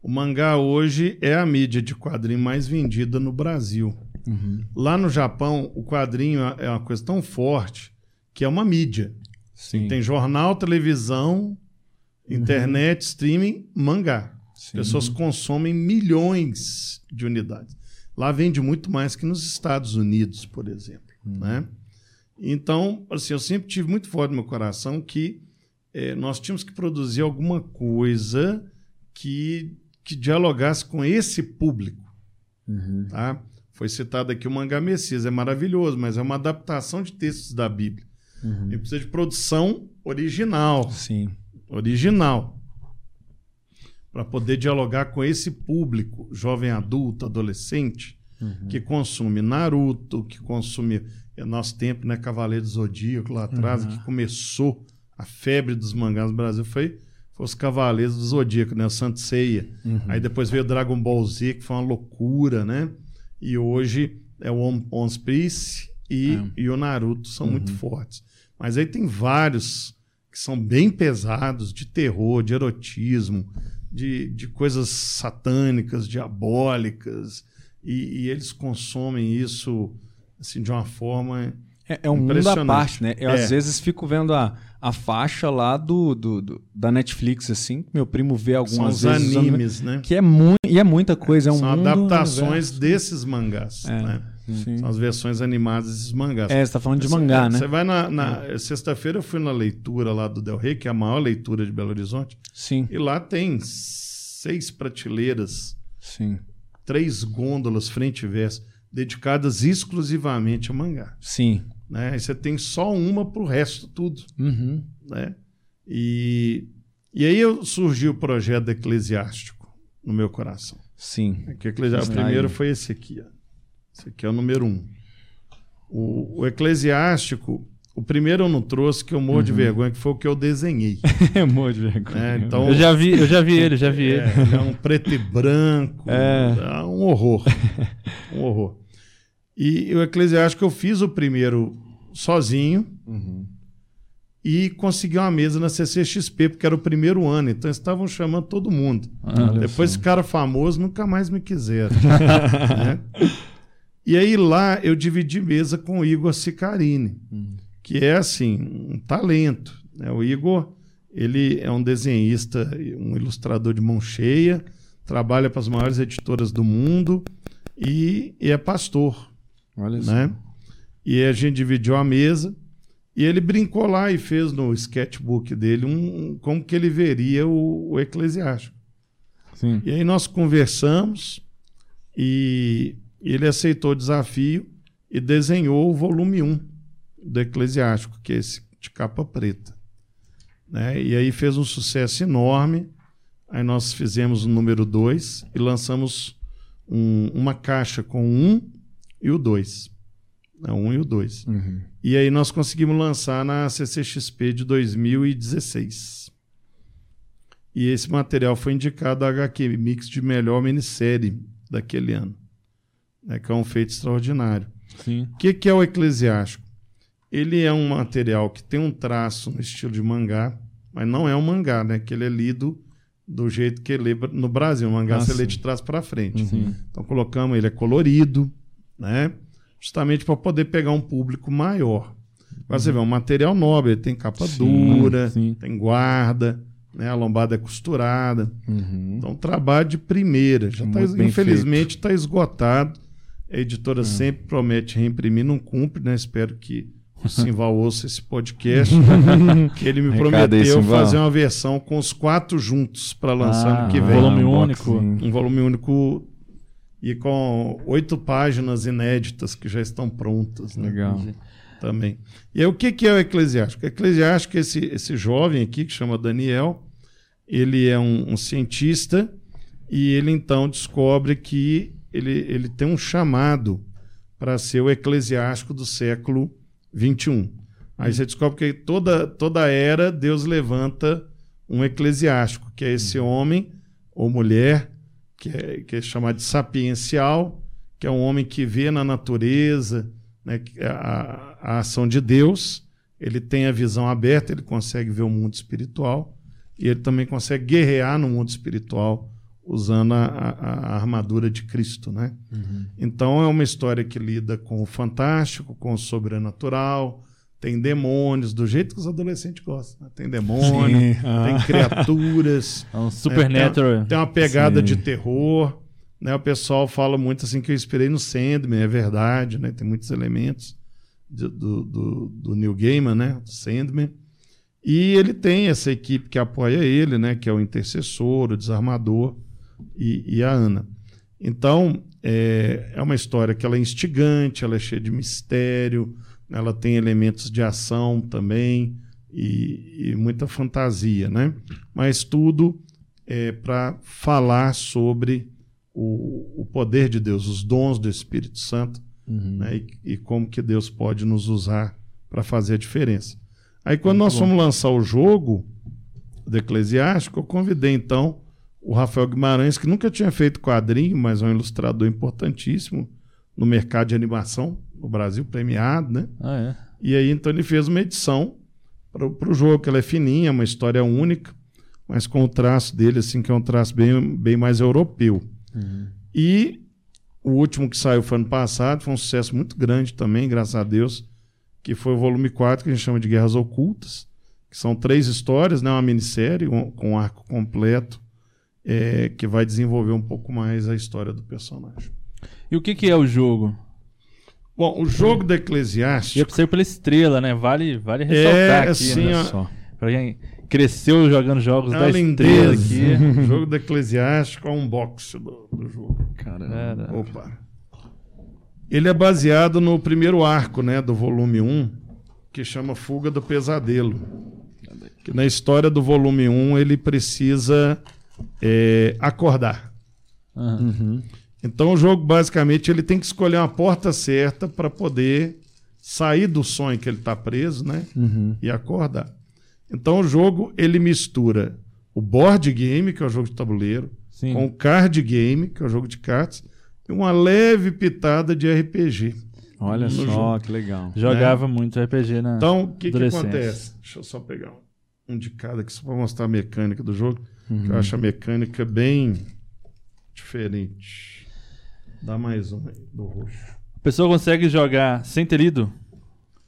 O mangá hoje é a mídia de quadrinho mais vendida no Brasil. Uhum. Lá no Japão, o quadrinho é uma coisa tão forte que é uma mídia. Sim. Tem jornal, televisão, internet, streaming, mangá. Sim. Pessoas consomem milhões de unidades. Lá vende muito mais que nos Estados Unidos, por exemplo. Né? Então, assim, eu sempre tive muito forte no meu coração que eh, nós tínhamos que produzir alguma coisa que, que dialogasse com esse público. Uhum. Tá? Foi citado aqui o Mangá Messias, é maravilhoso, mas é uma adaptação de textos da Bíblia. Uhum. Ele precisa de produção original Sim. original para poder dialogar com esse público, jovem adulto, adolescente, que consome Naruto, que consome é nosso tempo, né, Cavaleiro do Zodíaco lá atrás, que começou a febre dos mangás no Brasil foi, foi os Cavaleiros do Zodíaco, né, o Santo Seiya. Aí depois veio o Dragon Ball Z, que foi uma loucura, né? E hoje é o One Piece e, e o Naruto são muito fortes. Mas aí tem vários que são bem pesados, de terror, de erotismo, de, de coisas satânicas, diabólicas, e, e eles consomem isso assim, de uma forma. É, é um mundo à parte, né? Eu É. às vezes fico vendo a, a faixa lá do, do, do- da Netflix, assim, que meu primo vê São algumas os vezes. usando- animes, né? Que é muito. E é muita coisa, é um São adaptações desses mangás. É. Né? Sim. São as versões animadas desses mangás. É, você tá falando de mangá, né? Você vai na. na- Sexta-feira eu fui na leitura lá do Del Rey, que é a maior leitura de Belo Horizonte, Sim, e lá tem seis prateleiras sim, três gôndolas frente e verso dedicadas exclusivamente a mangá. sim. Né? Aí você tem só uma para o resto tudo. Uhum. Né? E, e aí eu- surgiu o projeto eclesiástico no meu coração. Sim. Que eclesi- o Está primeiro foi esse aqui. Ó. Esse aqui é o número um. O, o eclesiástico, o primeiro eu não trouxe, que eu morro Uhum. de vergonha, que foi o que eu desenhei. *laughs* É morro de vergonha. né? Então, Eu já vi, eu já vi ele, já vi *laughs* ele. É, é um preto e branco. *laughs* É. É um horror. Um horror. E o Eclesiástico eu fiz o primeiro sozinho Uhum. e consegui uma mesa na CCXP, porque era o primeiro ano. Então eles estavam chamando todo mundo. Ah, Depois esse cara famoso nunca mais me quiseram. né? E aí lá eu dividi mesa com o Igor Sicarini, que é assim, um talento. né? O Igor, ele é um desenhista, um ilustrador de mão cheia, trabalha para as maiores editoras do mundo e, e é pastor, Olha só. né? E a gente dividiu a mesa e ele brincou lá e fez no sketchbook dele um, um- como que ele veria o, o eclesiástico. Sim. E aí nós conversamos e ele aceitou o desafio e desenhou o volume 1 do Eclesiástico, que é esse de capa preta. Né? E aí fez um sucesso enorme. Aí nós fizemos o número 2 e lançamos um, uma caixa com um e o 2. O um e o 2. Uhum. E aí nós conseguimos lançar na CCXP de 2016. E esse material foi indicado a HQ Mix de melhor minissérie daquele ano. Né, que é um feito extraordinário. O que, que é o Eclesiástico? Ele é um material que tem um traço no estilo de mangá, mas não é um mangá, né? Que ele é lido do jeito que ele lê no Brasil. O mangá Ah, você sim. lê de trás para frente. Sim. Então colocamos ele é colorido, né? Justamente para poder pegar um público maior. Agora você vê, é um material nobre, ele tem capa Sim, dura, sim. tem guarda, né? a lombada é costurada. Uhum. Então, trabalho de primeira. Já tá, Muito bem infelizmente está esgotado. A Hum. editora sempre promete reimprimir, não cumpre, né? Espero que o *laughs* Simval ouça esse podcast. *laughs* que ele me Recado aí, prometeu Simval. fazer uma versão com os quatro juntos para lançar Ah, ano que vem. volume um único. boxing. Um volume único e com oito páginas inéditas que já estão prontas. Né? Legal. Também. E aí, o que, que é o eclesiástico? O eclesiástico é esse, esse jovem aqui, que chama Daniel, ele é um, um cientista e ele então descobre que ele, ele tem um chamado para ser o eclesiástico do século XXI. Aí você descobre que toda, toda era Deus levanta um eclesiástico, que é esse homem ou mulher, que é, que é chamado de sapiencial, que é um homem que vê na natureza né, que a, a ação de Deus, ele tem a visão aberta, ele consegue ver o mundo espiritual e ele também consegue guerrear no mundo espiritual usando a, a- a armadura de Cristo, né? Então é uma história que lida com o fantástico, com o sobrenatural, tem demônios, do jeito que os adolescentes gostam. né? Tem demônio, ah. tem criaturas, *laughs* É um Supernatural. tem uma pegada Sim. de terror, né? O pessoal fala muito assim que eu inspirei no Sandman, é verdade, né? Tem muitos elementos de- do, do, do Neil Gaiman, né? Do Sandman. E ele tem essa equipe que apoia ele, né? Que é o intercessor, o desarmador e, e a Ana. Então, é, é uma história que ela é instigante, ela é cheia de mistério, ela tem elementos de ação também e, e muita fantasia, né? Mas tudo é para falar sobre o, o poder de Deus, os dons do Espírito Santo, Uhum. né? E, e como que Deus pode nos usar para fazer a diferença. Aí quando Muito nós bom. fomos lançar o jogo do Eclesiástico, eu convidei então o Rafael Guimarães, que nunca tinha feito quadrinho, mas é um ilustrador importantíssimo no mercado de animação no Brasil, premiado, né? Ah, é. E aí então ele fez uma edição para o jogo, que ela é fininha, uma história única, mas com o traço dele, assim, que é um traço bem, bem mais europeu. E o último que saiu foi ano passado, foi um sucesso muito grande também, graças a Deus, que foi o volume 4, que a gente chama de Guerras Ocultas, que são três histórias, né, uma minissérie um- com um arco completo, é, que vai desenvolver um pouco mais a história do personagem. E o que, que é o jogo? Bom, o jogo do E Eclesiástico saiu pela estrela, né? Vale, vale ressaltar é aqui, assim, né? Olha só. Pra quem cresceu jogando jogos É da uma estrela lindeza. aqui. O jogo do Eclesiástico é um unboxing do, do jogo. Cara, Opa. Ele é baseado no primeiro arco né, do volume 1, que chama Fuga do Pesadelo. Que na história do volume 1 ele precisa é, acordar. Uhum. Então o jogo basicamente ele tem que escolher uma porta certa para poder sair do sonho que ele está preso, né? Uhum. e acordar. Então o jogo ele mistura o board game, que é o jogo de tabuleiro, Sim. com o card game, que é o jogo de cartas, e uma leve pitada de RPG. Olha só, jogo. que legal. Jogava muito RPG na. Então, o que, que acontece? Deixa eu só pegar um, de cada aqui, só para mostrar a mecânica do jogo, Uhum. eu acho a mecânica bem diferente. Dá mais um aí, do roxo. A pessoa consegue jogar sem ter lido?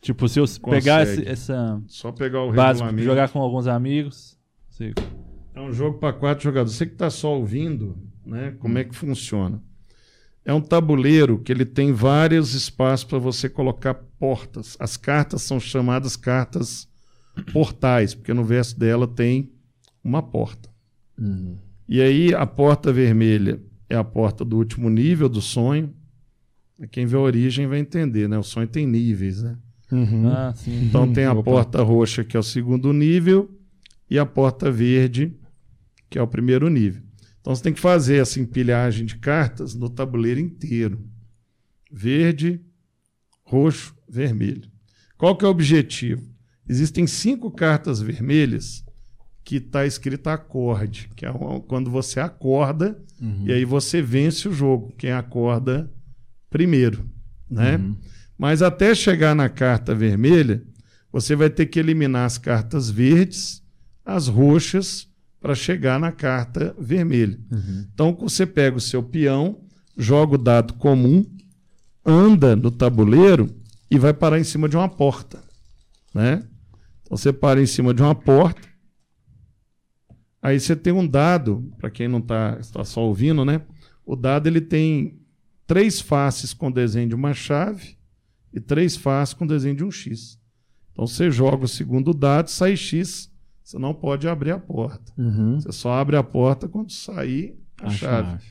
Tipo, se eu pegar esse, Consegue. essa Só pegar o básico, jogar com alguns amigos. sei- É um jogo para quatro jogadores. Você que está só ouvindo, né? Como é que funciona? É um tabuleiro que ele tem vários espaços para você colocar portas. As cartas são chamadas cartas portais, porque no verso dela tem uma porta. Uhum. E aí a porta vermelha é a porta do último nível do sonho. Quem vê a origem vai entender, né? O sonho tem níveis, né? Uhum. Ah, sim. Então tem a *laughs* Opa. porta roxa, que é o segundo nível, e a porta verde, que é o primeiro nível. Então você tem que fazer essa empilhagem de cartas no tabuleiro inteiro. Verde, roxo, vermelho. Qual que é o objetivo? Existem cinco cartas vermelhas que está escrita acorde, que é quando você acorda uhum. e aí você vence o jogo, quem acorda primeiro, né? Uhum. Mas até chegar na carta vermelha, você vai ter que eliminar as cartas verdes, as roxas, para chegar na carta vermelha. Uhum. Então você pega o seu peão, joga o dado comum, anda no tabuleiro e vai parar em cima de uma porta, né? Então você para em cima de uma porta, aí você tem um dado, para quem não está tá só ouvindo, né? O dado ele tem três faces com desenho de uma chave e três faces com desenho de um X. Então você joga o segundo dado, sai X, você não pode abrir a porta. Uhum. Você só abre a porta quando sair a, a chave. chave.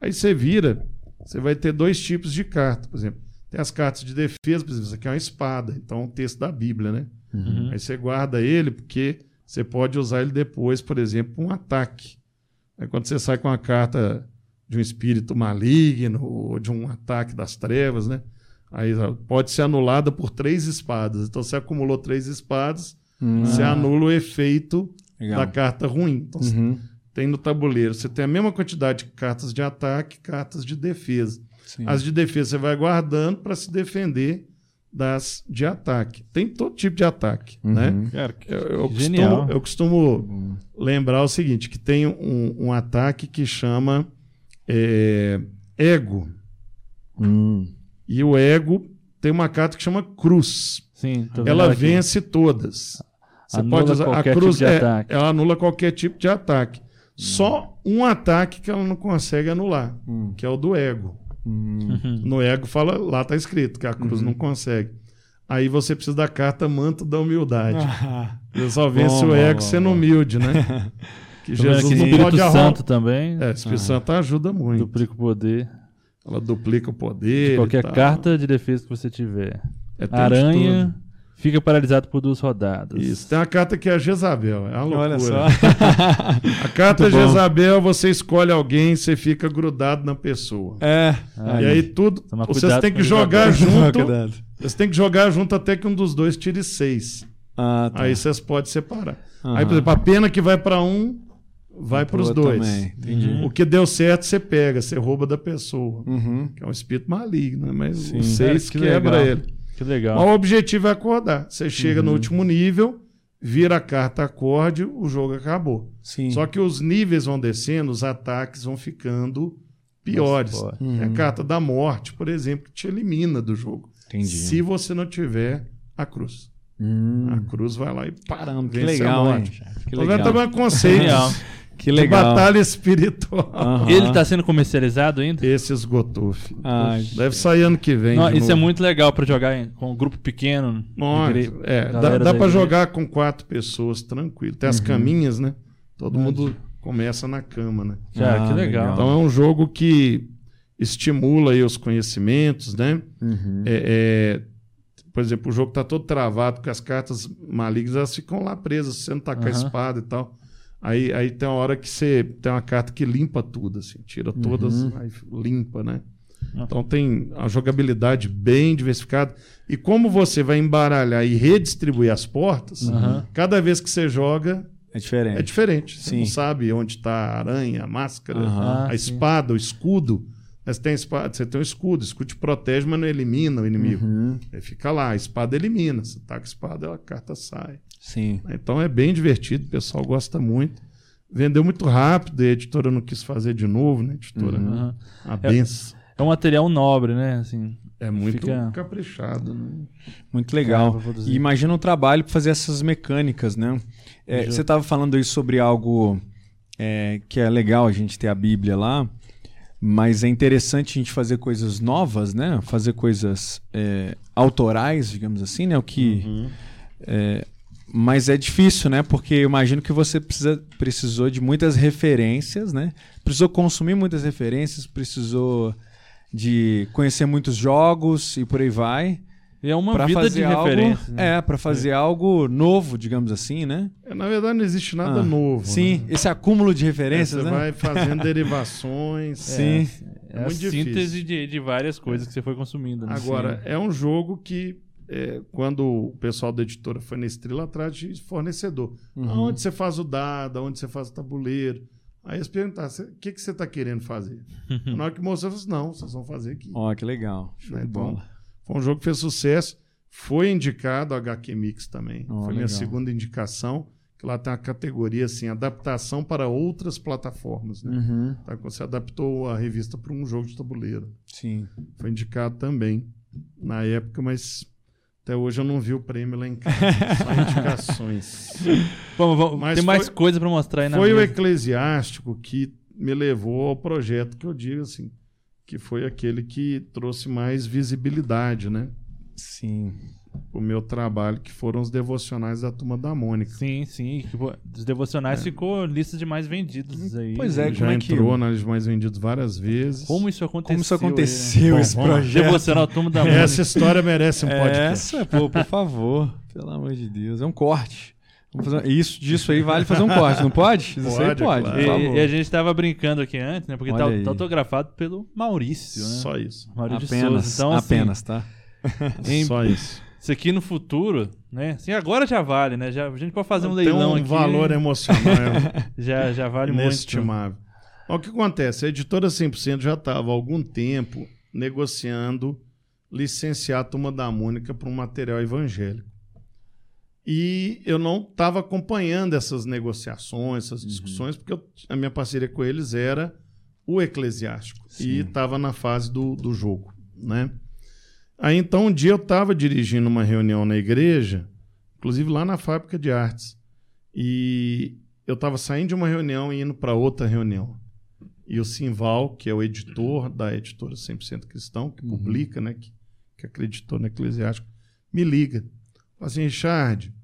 Aí você vira, você vai ter dois tipos de carta, por exemplo. Tem as cartas de defesa, por exemplo, isso aqui é uma espada, então é um texto da Bíblia, né? Uhum. Aí você guarda ele porque você pode usar ele depois, por exemplo, um ataque. Aí quando você sai com a carta de um espírito maligno ou de um ataque das trevas, né? Aí pode ser anulada por três espadas. Então você acumulou três espadas, hum. você anula o efeito Legal. da carta ruim. Então uhum. tem no tabuleiro, você tem a mesma quantidade de cartas de ataque, cartas de defesa. Sim. As de defesa você vai guardando para se defender das de ataque. Tem todo tipo de ataque, uhum. né? Cara, eu, eu costumo, eu costumo uhum. lembrar o seguinte, que tem um, um ataque que chama é, ego. Hum. E o ego tem uma carta que chama cruz. Sim, ela vence todas. Você anula pode usar a cruz tipo é, ela anula qualquer tipo de ataque. Hum. Só um ataque que ela não consegue anular, hum. que é o do ego. Hum. No ego fala, lá está escrito que a cruz uhum. não consegue. Aí você precisa da carta manto da humildade. Ah. Você só vence bom, o ego bom, sendo bom. humilde, né? *laughs* Que Jesus não Espírito pode Santo também. É, Espírito ah. Santo ajuda muito. Duplica o poder. Ela duplica o poder. De qualquer carta de defesa que você tiver. É, Aranha fica paralisado por duas rodadas. Isso. Tem uma carta que é a Jezabel. É uma loucura. Olha só. *laughs* a carta Jezabel, você escolhe alguém, você fica grudado na pessoa. É. E aí tudo. Vocês têm que jogar junto. Vocês têm que jogar junto até que um dos dois tire seis. Ah, tá. Aí vocês podem separar. Uhum. Aí, por exemplo, a pena que vai para um vai para os dois. O que deu certo, você pega, você rouba da pessoa. Uhum. Que é um espírito maligno, né? mas Sim. o seis que quebra legal. ele. Que legal. Mas o objetivo é acordar. Você chega uhum. no último nível, vira a carta acorde, o jogo acabou. Sim. Só que os níveis vão descendo, os ataques vão ficando piores. Uhum. É a carta da morte, por exemplo, que te elimina do jogo. Entendi. Se você não tiver a cruz. Hum. A cruz vai lá e parando. Que legal, hein? Que legal. também conceitos que legal. De batalha espiritual. Uhum. Ele está sendo comercializado ainda? Esse esgotou, filho. Deve sair ano que vem. Não, isso é muito legal para jogar em, com um grupo pequeno. Nossa, é, dá, dá para jogar com quatro pessoas, tranquilo. Tem as uhum. caminhas, né? Todo mundo começa na cama, né? Ah, que legal. Então é um jogo que estimula aí os conhecimentos, né? Uhum. É, é, por exemplo, o jogo está todo travado, porque as cartas malignas elas ficam lá presas, você não tá com a espada e tal. Aí, aí tem uma hora que você tem uma carta que limpa tudo, assim, tira todas, uhum. aí limpa, né? Então tem a jogabilidade bem diversificada. E como você vai embaralhar e redistribuir as portas, uhum. cada vez que você joga. É diferente. É diferente. Você sim. não sabe onde está a aranha, a máscara, uhum. a ah, espada, o escudo. Você tem, espada, você tem um escudo, o escudo te protege, mas não elimina o inimigo. Uhum. Aí fica lá, a espada elimina. Você taca a espada, a carta sai. Sim. Então é bem divertido, o pessoal gosta muito. Vendeu muito rápido, a editora não quis fazer de novo, né? A editora, uhum. a benção. É, é, um material nobre, né? Assim, é muito fica... caprichado. Né? Muito legal. e imagina um trabalho para fazer essas mecânicas, né? É, você estava falando aí sobre algo é, que é legal a gente ter a Bíblia lá, mas é interessante a gente fazer coisas novas, né? Fazer coisas é, autorais, digamos assim, né? O que uhum. É, mas é difícil, né? Porque eu imagino que você precisa, precisou de muitas referências, né? Precisou consumir muitas referências, precisou de conhecer muitos jogos e por aí vai. É uma pra vida fazer de algo, referência. né? É, pra fazer algo novo, digamos assim, né? É, na verdade, não existe nada Ah, novo. Sim, né? esse acúmulo de É, referências, você né? vai fazendo derivações. *laughs* Sim. É, a muito difícil. síntese de, de várias coisas que você foi consumindo. né? Agora, é um jogo que, é, quando o pessoal da editora foi na estrela atrás de fornecedor, Uhum. aonde você faz o dado, aonde você faz o tabuleiro. Aí eles perguntaram, "Cê- o que, que você está querendo fazer? *laughs* na hora que mostrou, eu falei, assim, não, vocês vão fazer aqui. Ó, que legal. Show de Então, bola. Foi um jogo que fez sucesso. Foi indicado ao HQ Mix também. Oh, Foi minha legal. segunda indicação. Que lá tem uma categoria assim, adaptação para outras plataformas. Né? Uhum. Tá, você adaptou a revista para um jogo de tabuleiro. Sim. Foi indicado também na época, mas até hoje eu não vi o prêmio lá em casa. *laughs* Só indicações. Vamos, vamos, Mas tem mais foi- coisa pra mostrar aí na Foi o mesa. Eclesiástico que me levou ao projeto que eu digo assim, que foi aquele que trouxe mais visibilidade, né? Sim. O meu trabalho, que foram os devocionais da Turma da Mônica. Sim, sim. Tipo, Dos devocionais ficou lista de mais vendidos aí. Pois é, já é que- entrou na lista mais vendidos várias vezes. Como isso aconteceu? Como isso aí, né? aconteceu, Bom, esse projeto? Devocional Turma da Mônica. Essa história merece um podcast. Essa, pô, por *laughs* favor. Pelo amor de Deus. É um corte. Fazer... Isso, disso aí vale fazer um corte, não pode? Isso aí Pode, pode, claro. E, e a gente tava brincando aqui antes, né? Porque Olha tá, aí. tá autografado pelo Maurício, né? Só isso. Maurício de Apenas, Souza. Então, assim, apenas, tá? Em- Só isso. *laughs* isso aqui no futuro, né? Assim, agora já vale, né? Já, a gente pode fazer um Tem leilão um aqui. valor emocional *laughs* Já, já vale muito. inestimável. Mas O que acontece? A editora 100% já estava há algum tempo negociando licenciar a Turma da Mônica para um material evangélico. E eu não estava acompanhando essas negociações, essas discussões, porque eu- a minha parceria com eles era o eclesiástico. E estava na fase do, do jogo, né? Aí então um dia eu estava dirigindo uma reunião na igreja, inclusive lá na fábrica de artes. E eu estava saindo de uma reunião e indo para outra reunião. E o Simval, que é o editor da editora 100% Cristão, que publica, né, que, que acreditou no Eclesiástico, me liga. Fala assim, Richard,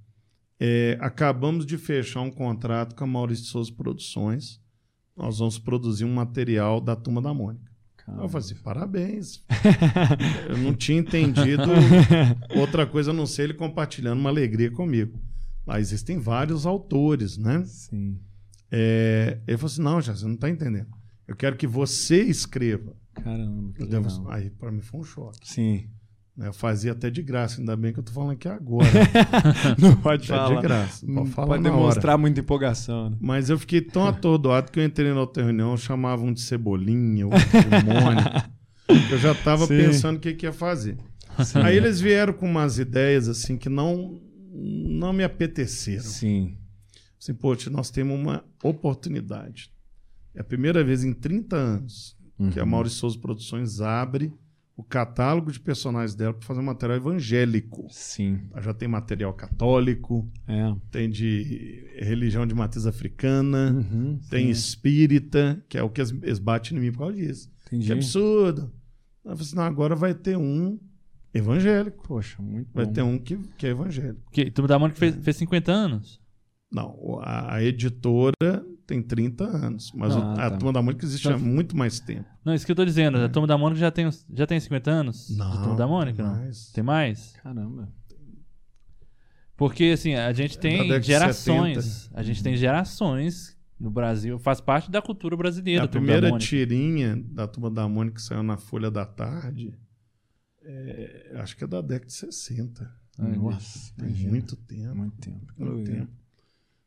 é, acabamos de fechar um contrato com a Maurício de Souza Produções. Nós vamos produzir um material da Turma da Mônica. Eu falei assim, parabéns. *laughs* eu não tinha entendido outra coisa a não ser ele compartilhando uma alegria comigo. Lá existem vários autores, né? Sim. É, ele falou assim: não, já você não está entendendo. Eu quero que você escreva. Caramba, que legal. Aí, para mim, foi um choque. Sim. Né? Eu fazia até de graça, ainda bem que eu tô falando aqui agora. *laughs* Não pode falar. de graça. Pode pode na hora. demonstrar muita empolgação, né? Mas eu fiquei tão atordoado que eu entrei na outra reunião, chamavam de cebolinha, outro de. *laughs* Eu já estava Sim. pensando o que, que ia fazer. Aí eles vieram com umas ideias assim que não, não me apeteceram. Sim. Assim, poxa, nós temos uma oportunidade. É a primeira vez em 30 anos que a Maurício Souza Produções abre o catálogo de personagens dela para fazer um material evangélico. Sim. Já tem material católico, É. tem de religião de matriz africana, Uhum, tem sim. espírita, que é o que eles, batem em mim por causa disso. Entendi. Que absurdo. Eu falei assim, não, agora vai ter um evangélico. Poxa, muito Vai bom. ter um que, que é evangélico. Que, Turma da Mônica fez, fez 50 anos. Não, a, a editora tem 30 anos, mas Ah, o- a tá. Turma da Mônica existe há muito mais tempo. Não, isso que eu tô dizendo. A Turma da Mônica já tem, já tem 50 anos? A Turma da Mônica, não? mais. Tem mais? Caramba. Porque, assim, a gente da tem gerações. 70. A gente tem gerações no Brasil. Faz parte da cultura brasileira. A Turma da primeira Mônica. tirinha da Turma da Mônica que saiu na Folha da Tarde, é, acho que é da década de 60. Ai, Nossa, Tem muito tempo. Muito tempo. Muito tempo.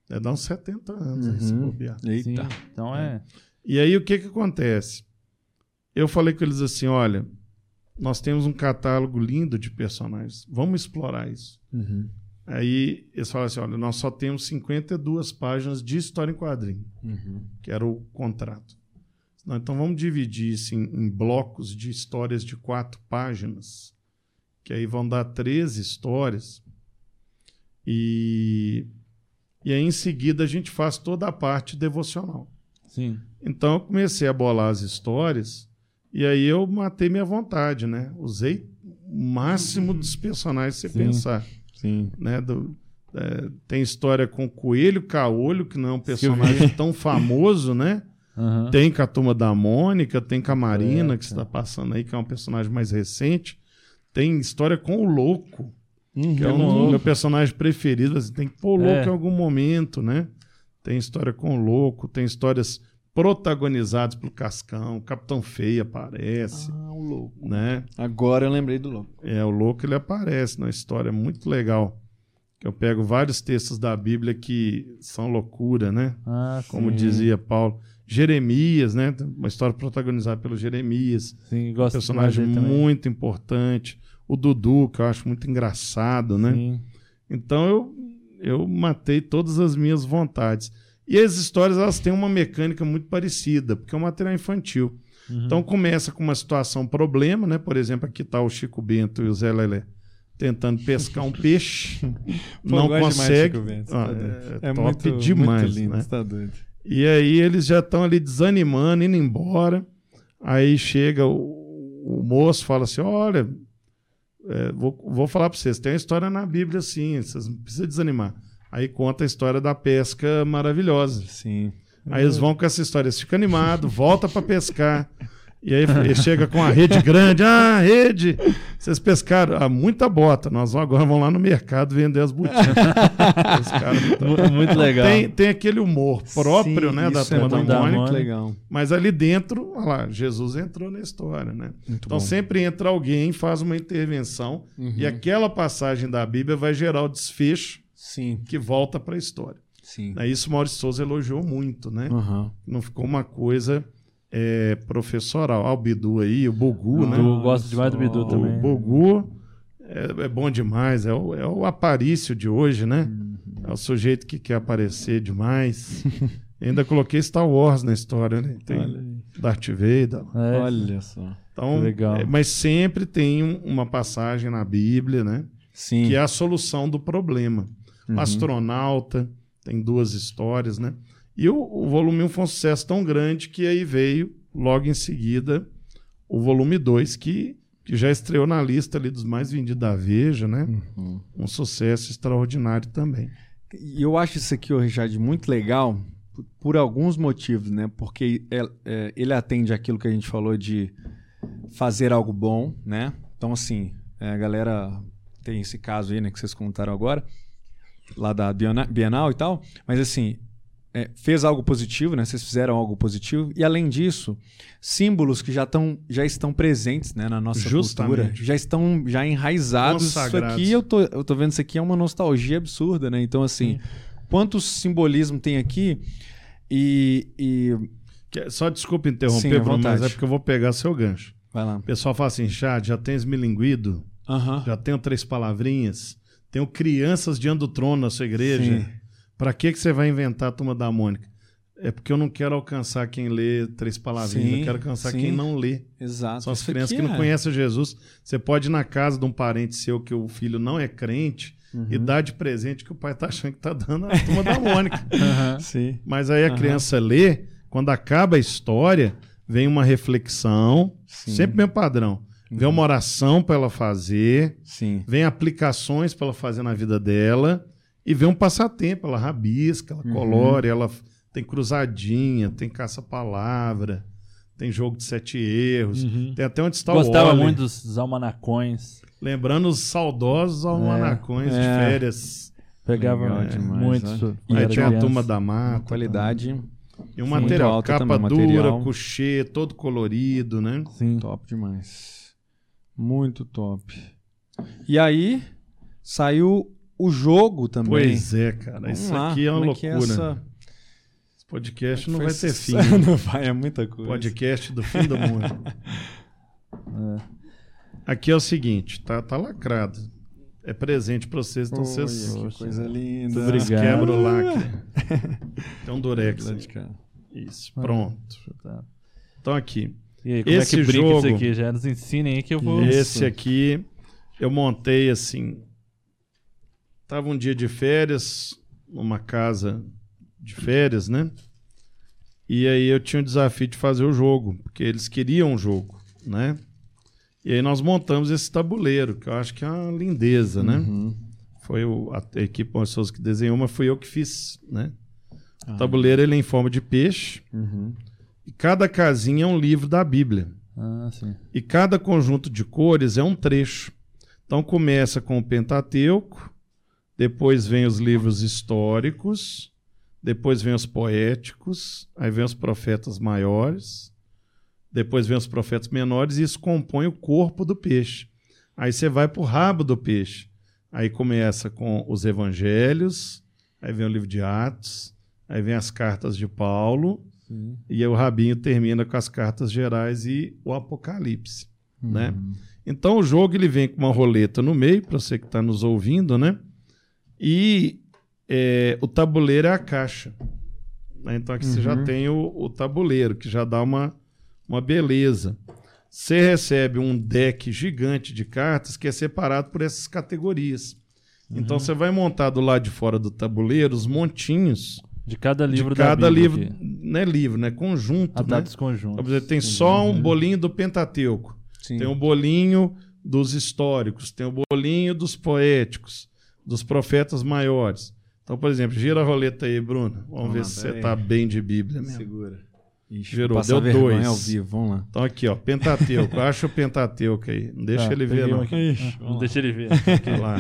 É, dá uns 70 anos aí, se Uhum. bobear. Sim. Eita. Então é. E aí o que que acontece? Eu falei com eles assim, olha, nós temos um catálogo lindo de personagens, vamos explorar isso. Uhum. Aí eles falaram assim, olha, nós só temos 52 páginas de história em quadrinho, Uhum. que era o contrato. Não, então vamos dividir isso em, em blocos de histórias de quatro páginas, que aí vão dar 13 histórias. E, e aí em seguida a gente faz toda a parte devocional. Sim. Então eu comecei a bolar as histórias e aí eu matei minha vontade, né? Usei o máximo dos personagens que você Sim. pensar, Sim. né? Do- é, tem história com Coelho Caolho, que não é um personagem tão *laughs* famoso, né? Aham. Tem com a Turma da Mônica, tem com a Marina, que está passando aí, que é um personagem mais recente. Tem história com o louco, Uhum. que é um louco. dos meus personagens preferidos. Assim, tem que pôr o louco É. em algum momento, né? Tem história com o louco, tem histórias protagonizadas pelo Cascão, Capitão Feio aparece, Ah, o louco. né? Agora eu lembrei do louco. É, o louco ele aparece na história, é muito legal. Eu pego vários textos da Bíblia que são loucura, né? Ah, Como sim. dizia Paulo. Jeremias, né? Uma história protagonizada pelo Jeremias. Sim, gosto personagem dele também. muito importante. O Dudu, que eu acho muito engraçado, né? Sim. Então eu, eu matei todas as minhas vontades. E as histórias elas têm uma mecânica muito parecida, porque é um material infantil. Uhum. Então começa com uma situação problema, né? Por exemplo, aqui está o Chico Bento e o Zé Lelé tentando pescar um *laughs* peixe, Pô, não demais consegue. Chico Bento, Ah, tá doido. é, É top muito, demais, muito lindo, né? tá. E aí eles já estão ali desanimando, indo embora. Aí chega o, o moço, fala assim: Olha, é, vou, vou falar para vocês, tem uma história na Bíblia assim, vocês não precisam desanimar. Aí conta a história da pesca maravilhosa. Sim. Aí eles vão com essa história, eles ficam animados, *laughs* volta para pescar. E aí ele chega com a rede grande, ah, rede, vocês pescaram, ah, muita bota, nós agora vamos lá no mercado vender as botinhas. *laughs* Os caras não Mu- Muito legal. tem, tem aquele humor próprio, Sim, né, da é turma da muito, da Mônica. muito legal. Mas ali dentro, olha lá, Jesus entrou na história, né? Muito então bom. sempre entra alguém, faz uma intervenção Uhum. e aquela passagem da Bíblia vai gerar o desfecho Sim, que volta para a história. sim. Aí Isso o Maurício Souza elogiou muito, né? Aham. Não ficou uma coisa é, professoral. Ah, o Bidu aí, o Bogu, né? Eu gosto demais do Bidu também. O Bogu é, é bom demais, é o, é o aparício de hoje, né? Uhum. É o sujeito que quer aparecer demais. *laughs* Ainda coloquei Star Wars na história, né? Tem Olha. Darth Vader. É, Olha só. Então, Legal. é, mas sempre tem um- uma passagem na Bíblia, né? Sim. Que é a solução do problema. Uhum. Astronauta, tem duas histórias, né? E o, o volume 1 foi um sucesso tão grande que aí veio, logo em seguida, o volume 2, que, que já estreou na lista ali dos mais vendidos da Veja, né? Uhum. Um sucesso extraordinário também. E eu acho isso aqui, Richard, muito legal por, por alguns motivos, né? Porque é- é, ele atende aquilo que a gente falou de fazer algo bom, né? Então, assim, é, a galera tem esse caso aí, né, que vocês contaram agora, lá da Biena- Bienal e tal, mas assim, é, fez algo positivo, né? Vocês fizeram algo positivo e além disso, símbolos que já, tão, já estão presentes, né, na nossa Justamente. cultura, já estão já enraizados. Isso aqui eu tô, eu tô vendo isso aqui é uma nostalgia absurda, né? Então assim, quanto simbolismo tem aqui e, e... Só desculpa Sim, interromper, Bruno, mas é porque eu vou pegar seu gancho. vai lá. O pessoal fala assim, chat, já tens milinguido? Aham. Já tenho três palavrinhas? Tenho crianças diante do trono na sua igreja? Sim. Pra que, que você vai inventar a turma da Mônica? É porque eu não quero alcançar quem lê três palavrinhas, Sim, eu quero alcançar sim. quem não lê. Exato. São as Isso crianças que não é- conhecem Jesus. Você pode ir na casa de um parente seu que o filho não é crente Uhum. e dar de presente que o pai tá achando que tá dando a turma da *laughs* Mônica. Aham. Sim. Mas aí a Aham. criança lê, quando acaba a história, vem uma reflexão, Sim. Uhum. sempre mesmo padrão. Vem uma oração para ela fazer, Sim. vem aplicações para ela fazer na vida dela e vem um passatempo, ela rabisca, ela Uhum. colore, ela tem cruzadinha, tem caça-palavra, tem jogo de sete erros, Uhum. tem até onde está Gostava o Wally. muito dos, almanacões. Lembrando os saudosos almanacões de É. férias. Pegava Legal é, demais, muito. quando Aí tem a turma da Uma mata. qualidade E um Muito material, capa também, dura, material. couchê, todo colorido, né? Sim. top demais. Muito top. E aí, saiu o jogo também. Pois é, cara. Vamos Isso lá, aqui é uma como loucura. essa- Esse podcast não vai ter fim. sucesso? *laughs* Não vai, é muita coisa. Podcast do fim do mundo. *laughs* Aqui é o seguinte, tá, tá lacrado. É presente pra vocês, então Olha, vocês, que coisa linda. vocês Obrigado. quebram o lacre. *laughs* Tem um durex. Isso, pronto. Então aqui. E aí, como Esse é que brinca jogo- isso aqui? Já nos ensinem aí que eu vou. Esse aqui eu montei assim. Tava um dia de férias, numa casa de férias, né? E aí eu tinha o desafio de fazer o jogo, porque eles queriam um jogo, né? E aí nós montamos esse tabuleiro, que eu acho que é uma lindeza, né? Uhum. Foi o, a, a equipe pessoas que desenhou, mas fui eu que fiz, né? Ah. O tabuleiro ele é em forma de peixe, Uhum. e cada casinha é um livro da Bíblia. Ah, sim. E cada conjunto de cores é um trecho. Então começa com o Pentateuco, depois vem os livros históricos, depois vem os poéticos, aí vem os profetas maiores, depois vem os profetas menores, e isso compõe o corpo do peixe. Aí você vai para o rabo do peixe. Aí começa com os evangelhos, aí vem o livro de Atos, aí vem as cartas de Paulo, Sim. e aí o rabinho termina com as cartas gerais e o Apocalipse. Né? Uhum. Né? Então o jogo ele vem com uma roleta no meio, para você que está nos ouvindo, né? E é, o tabuleiro é a caixa. Né? Então aqui uhum. você já uhum. tem o, o, tabuleiro, que já dá uma, uma beleza. Você recebe um deck gigante de cartas que é separado por essas categorias. Uhum. Então você vai montar do lado de fora do tabuleiro os montinhos. De cada livro de cada livro, não é livro, né? Conjunto. Atados né? conjuntos. Então, tem só um bolinho do Pentateuco. Sim. Tem o bolinho dos históricos, tem o bolinho dos poéticos, dos profetas maiores. Então, por exemplo, gira a roleta aí, Bruno. Vamos, Vamos ver lá, se você está bem de Bíblia mesmo. Segura. Ixi, Girou, deu dois. ao vivo, vamos lá. Então aqui, ó, Pentateuco. *laughs* Acha o Pentateuco aí. Não deixa tá, ele ver, não. Ixi, não deixa ele ver. lá.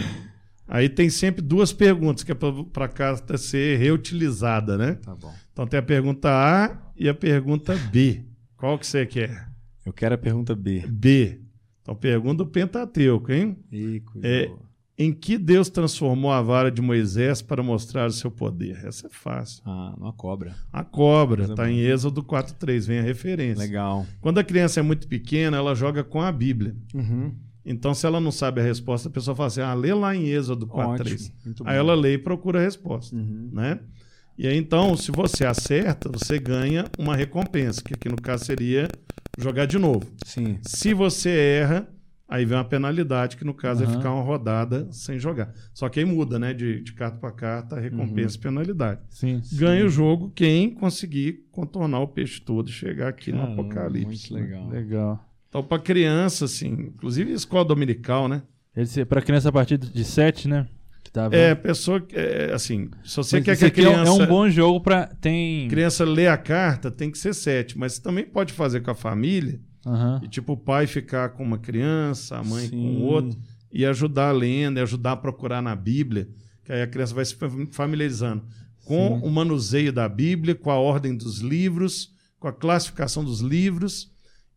Aí tem sempre duas perguntas, que é para a carta ser reutilizada, né? Tá bom. Então tem a pergunta A e a pergunta B. Qual que você quer? Eu quero a pergunta B. B. Então, pergunta do Pentateuco, hein? é, em que Deus transformou a vara de Moisés para mostrar o seu poder? Essa é fácil. Ah, numa cobra. A cobra, está em Êxodo 4.3, vem a referência. Legal. Quando a criança é muito pequena, ela joga com a Bíblia. Uhum. Então, se ela não sabe a resposta, a pessoa fala assim, ah, lê lá em Êxodo 4.3. Aí ela lê e procura a resposta, uhum. né? E aí, então, se você acerta, você ganha uma recompensa, que aqui no caso seria jogar de novo. Sim. Se você erra, aí vem uma penalidade, que no caso uhum. é ficar uma rodada sem jogar. Só que aí muda, né? De, de carta para carta, recompensa uhum. e penalidade. Sim, Ganha sim. o jogo quem conseguir contornar o peixe todo e chegar aqui Caramba, no apocalipse. Muito legal. Né? Legal. Então, para criança, assim, inclusive escola dominical, né? Para criança a partir de 7, né? Tá é, pessoa. É, assim, se você mas quer que a criança. É um bom jogo para. Tem. Criança lê a carta, tem que ser sete. Mas você também pode fazer com a família. Uhum. E tipo, o pai ficar com uma criança, a mãe Sim. com outro. E ajudar lendo, e ajudar a procurar na Bíblia. Que aí a criança vai se familiarizando com Sim. o manuseio da Bíblia, com a ordem dos livros, com a classificação dos livros.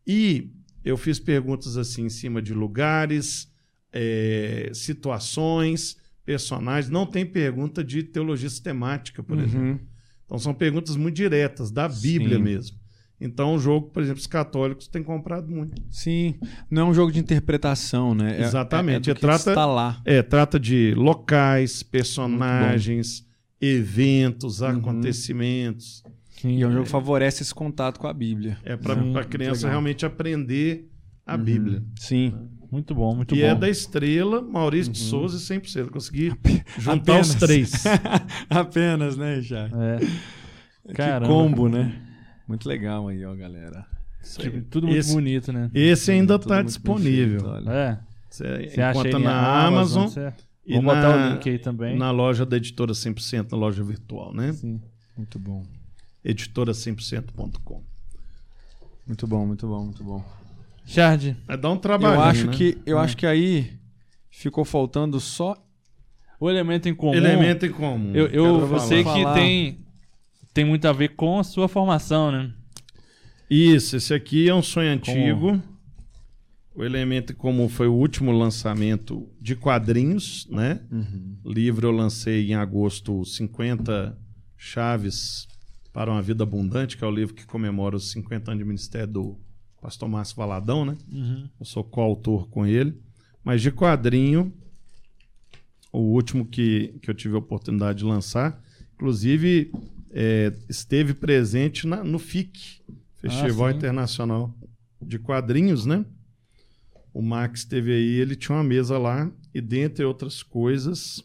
E eu fiz perguntas assim em cima de lugares, é, situações personagens. Não tem pergunta de teologia sistemática, por uhum. exemplo. Então são perguntas muito diretas, da Bíblia Sim. mesmo. Então, um jogo, por exemplo, os católicos têm comprado muito. Sim, não é um jogo de interpretação, né? É, Exatamente. É, é, é trata, está lá. É, trata de locais, personagens, eventos, uhum. acontecimentos. Sim, e é um jogo que favorece esse contato com a Bíblia. É para a criança realmente aprender a uhum. Bíblia. Sim. Muito bom, muito e bom. E é da estrela, Maurício uhum. de Souza e 100%. Consegui *laughs* juntar Apenas. os três. *laughs* Apenas, né, já? É. Que combo, né? Muito legal aí, ó, galera. Aí. Tudo muito esse, bonito, né? Esse ainda está disponível. Feito, é. Você, você acha na Amazon. Amazon e Vamos na, botar o link aí também. Na loja da editora 100%, na loja virtual, né? Sim. Muito bom. Editora100%.com. Muito bom, muito bom, muito bom. Chard. É dar um trabalho. Eu acho né? que eu é. acho que aí ficou faltando só o elemento em comum. Elemento em comum. Eu, eu, eu sei que tem tem muito a ver com a sua formação, né? Isso, esse aqui é um sonho antigo. Como? O elemento em comum foi o último lançamento de quadrinhos, né? Uhum. Livro eu lancei em agosto 50 chaves para uma vida abundante, que é o livro que comemora os 50 anos de ministério do pastor Márcio Valadão, né? Uhum. Eu sou coautor com ele. Mas de quadrinho, o último que, que eu tive a oportunidade de lançar, inclusive é, esteve presente na, no FIC, Festival ah, Internacional de Quadrinhos, né? O Max esteve aí, ele tinha uma mesa lá e dentre outras coisas,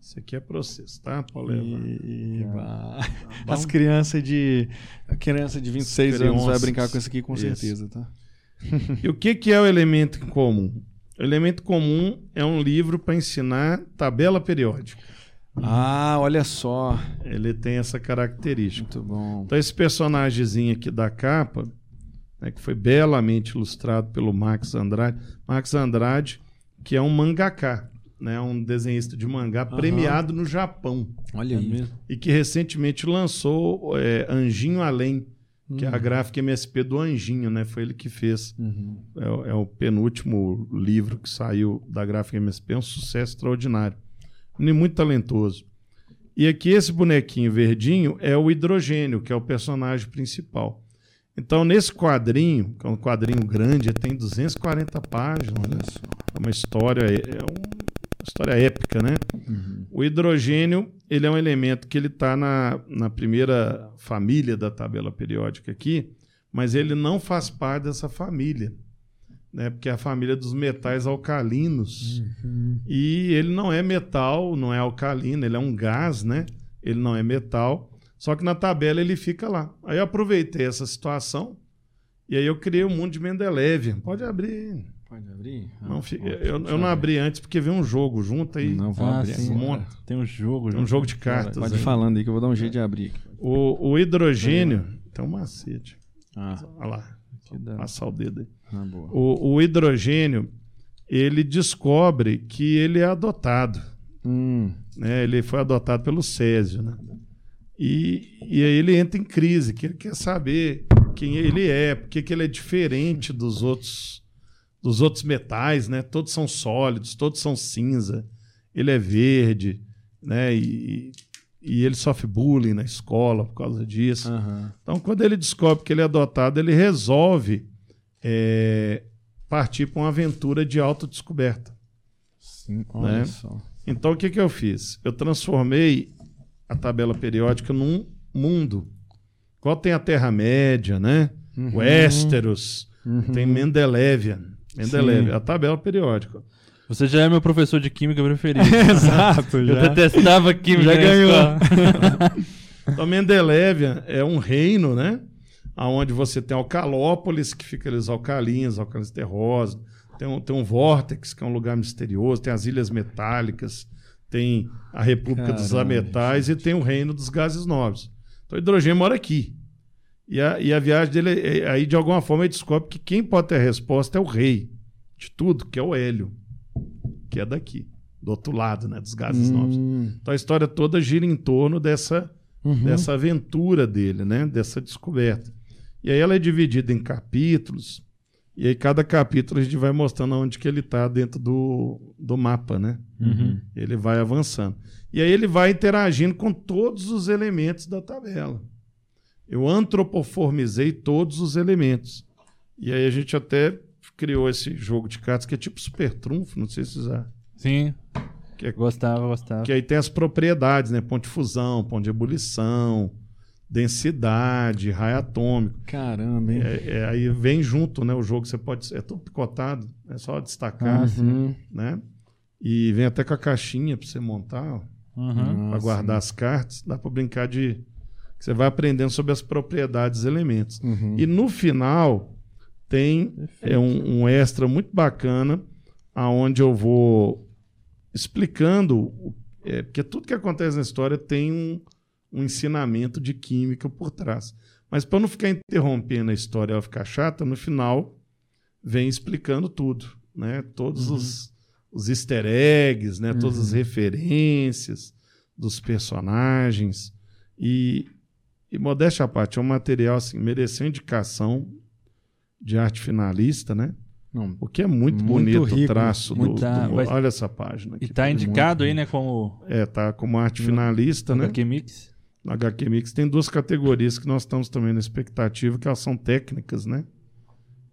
isso aqui é processo, tá? Pode levar. Tá As crianças de. A criança de 26 Crianças. anos vai brincar com isso aqui com isso. certeza, tá? e o que, que é o elemento comum? O elemento comum é um livro para ensinar tabela periódica. Ah, olha só. Ele tem essa característica. Muito bom. Então, esse personagemzinho aqui da capa, né, que foi belamente ilustrado pelo Max Andrade. Max Andrade que é um mangaká, né? Um desenhista de mangá premiado no Japão Olha É aí. mesmo? e que recentemente lançou é, Anjinho Além, que é a gráfica MSP do Anjinho, né? Foi ele que fez. Uhum. É, o- é o penúltimo livro que saiu da gráfica MSP, é um sucesso extraordinário. E muito talentoso. E aqui esse bonequinho verdinho é o hidrogênio, que é o personagem principal. Então, nesse quadrinho, que é um quadrinho grande, tem 240 páginas, né? É uma história, é uma história épica, né? O hidrogênio, ele é um elemento que ele está na, na primeira família da tabela periódica aqui, mas ele não faz parte dessa família, né? Porque é a família dos metais alcalinos. E ele não é metal, não é alcalino, ele é um gás, né? Ele não é metal. Só que na tabela ele fica lá. Aí eu aproveitei essa situação e aí eu criei o mundo de Mendeleev. Pode abrir. Pode abrir? Não, Ah, fi- ó, eu, eu não abri antes porque veio um jogo junto aí. Não vou Ah, abrir sim. Monta. Tem um jogo. Um jogo de cartas. Pode aí. ir falando aí que eu vou dar um jeito de abrir. aqui. O, o hidrogênio. Tem um macete. Ah, Olha lá. Passar o dedo aí. Ah. O, o hidrogênio, ele descobre que ele é adotado. Hum, né? Ele foi adotado pelo Césio, né? E, e aí ele entra em crise, que ele quer saber quem ele é, porque que ele é diferente dos outros dos outros metais, né? Todos são sólidos, todos são cinza. Ele é verde, né? E, e ele sofre bullying na escola por causa disso. aham. Então, quando ele descobre que ele é adotado, ele resolve é, partir para uma aventura de autodescoberta. Sim, olha Né? só. Então, o que, que eu fiz? Eu transformei a tabela periódica num mundo. Qual tem a Terra-média, né? Uhum. Westeros, tem Mendelevian. Mendelevian, Sim. a tabela periódica. Você já é meu professor de química preferido. *laughs* Exato, Eu já. detestava química. Já na ganhou. *laughs* Então, Mendelevian é um reino, né? Onde você tem Alcalópolis, que fica ali os alcalinos terrosos. Tem um, tem um vórtex, que é um lugar misterioso. Tem as Ilhas Metálicas. Tem a República dos Caramba, Ametais e tem o Reino dos Gases Nobres. Então, o hidrogênio mora aqui. E a, e a viagem dele, é- é- aí de alguma forma, ele descobre que quem pode ter a resposta é o rei de tudo, que é o Hélio, que é daqui, do outro lado, né? Dos gases nobres. Hum, Então, a história toda gira em torno dessa uhum. dessa aventura dele, né? Dessa descoberta. E aí ela é dividida em capítulos, e aí cada capítulo a gente vai mostrando onde que ele está dentro do, do mapa, né? Uhum. Ele vai avançando. E aí ele vai interagindo com todos os elementos da tabela. Eu antropoformizei todos os elementos. E aí a gente até criou esse jogo de cartas que é tipo super trunfo, não sei se já... Sim. Que é- Gostava, gostava. Que aí tem as propriedades, né? Ponto de fusão, ponto de ebulição, densidade, raio atômico. Caramba, hein? É, é, aí vem junto, né? O jogo você pode. É tudo picotado, é só destacar, Ah, Uhum. né? E vem até com a caixinha para você montar, Uhum. para guardar as cartas. Dá para brincar de. Você vai aprendendo sobre as propriedades dos elementos. Uhum. E no final tem é um, um extra muito bacana, aonde eu vou explicando, é, porque tudo que acontece na história tem um, um ensinamento de química por trás. Mas para não ficar interrompendo a história e ela ficar chata, no final vem explicando tudo, né? Todos os, os easter eggs, né? Todas as referências dos personagens e, e modéstia à parte, é um material assim, mereceu indicação de arte finalista, né? Não, O que é muito, Muito bonito rico, o traço do, muito- tá, do- Olha essa página E aqui. tá indicado aí, né, como É, tá como arte finalista, né? HQ Mix. No HQ Mix tem duas categorias que nós estamos também na expectativa, que elas são técnicas, né?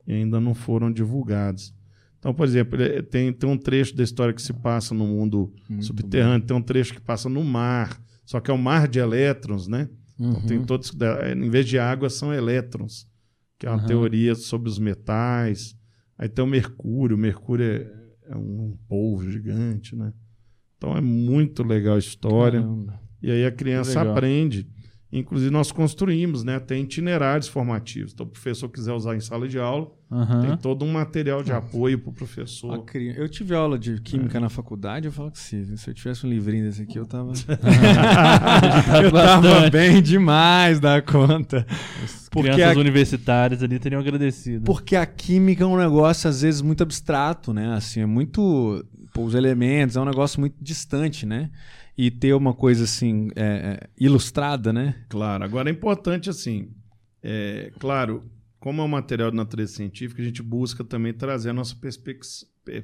E ainda não foram divulgadas. Então, por exemplo, tem, tem um trecho da história que se passa no mundo Muito subterrâneo, tem um trecho que passa no mar, só que é um mar de elétrons, né? Então, Uhum. tem todos, da- em vez de água, são elétrons, que é uma Aham. teoria sobre os metais. Aí tem o Mercúrio, o Mercúrio é, é um polvo gigante, né? Então é muito legal a história. Caramba. E aí a criança aprende. Inclusive, nós construímos, né? Tem itinerários formativos. Então, o professor quiser usar em sala de aula, Aham. tem todo um material de apoio para o professor. Cri- Eu tive aula de química na faculdade, eu falo que se, se eu tivesse um livrinho desse aqui, eu tava. *laughs* eu tava bem demais da conta. Porque Crianças a- universitárias ali teriam agradecido. Porque a química é um negócio, às vezes, muito abstrato, né? Assim, é muito. Pô, os elementos, é um negócio muito distante, né? E ter uma coisa assim, é, é, ilustrada, né? Claro. Agora, é importante, assim, é, claro, como é um material de natureza científica, a gente busca também trazer a nossa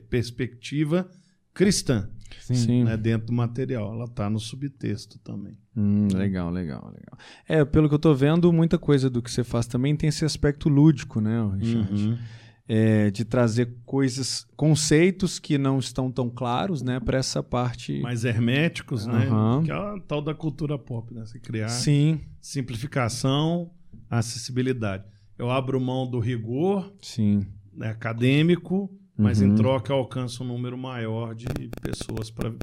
perspectiva cristã Sim. né, dentro do material. Ela está no subtexto também. Hum, legal, legal, legal. É, pelo que eu tô vendo, muita coisa do que você faz também tem esse aspecto lúdico, né, Richard? Uhum. É, de trazer coisas, conceitos que não estão tão claros, né, para essa parte. Mais herméticos, né? Aham. Que é a tal da cultura pop, né? Você criar Sim, simplificação, acessibilidade. Eu abro mão do rigor sim. né, acadêmico, mas Uhum. em troca eu alcanço um número maior de pessoas para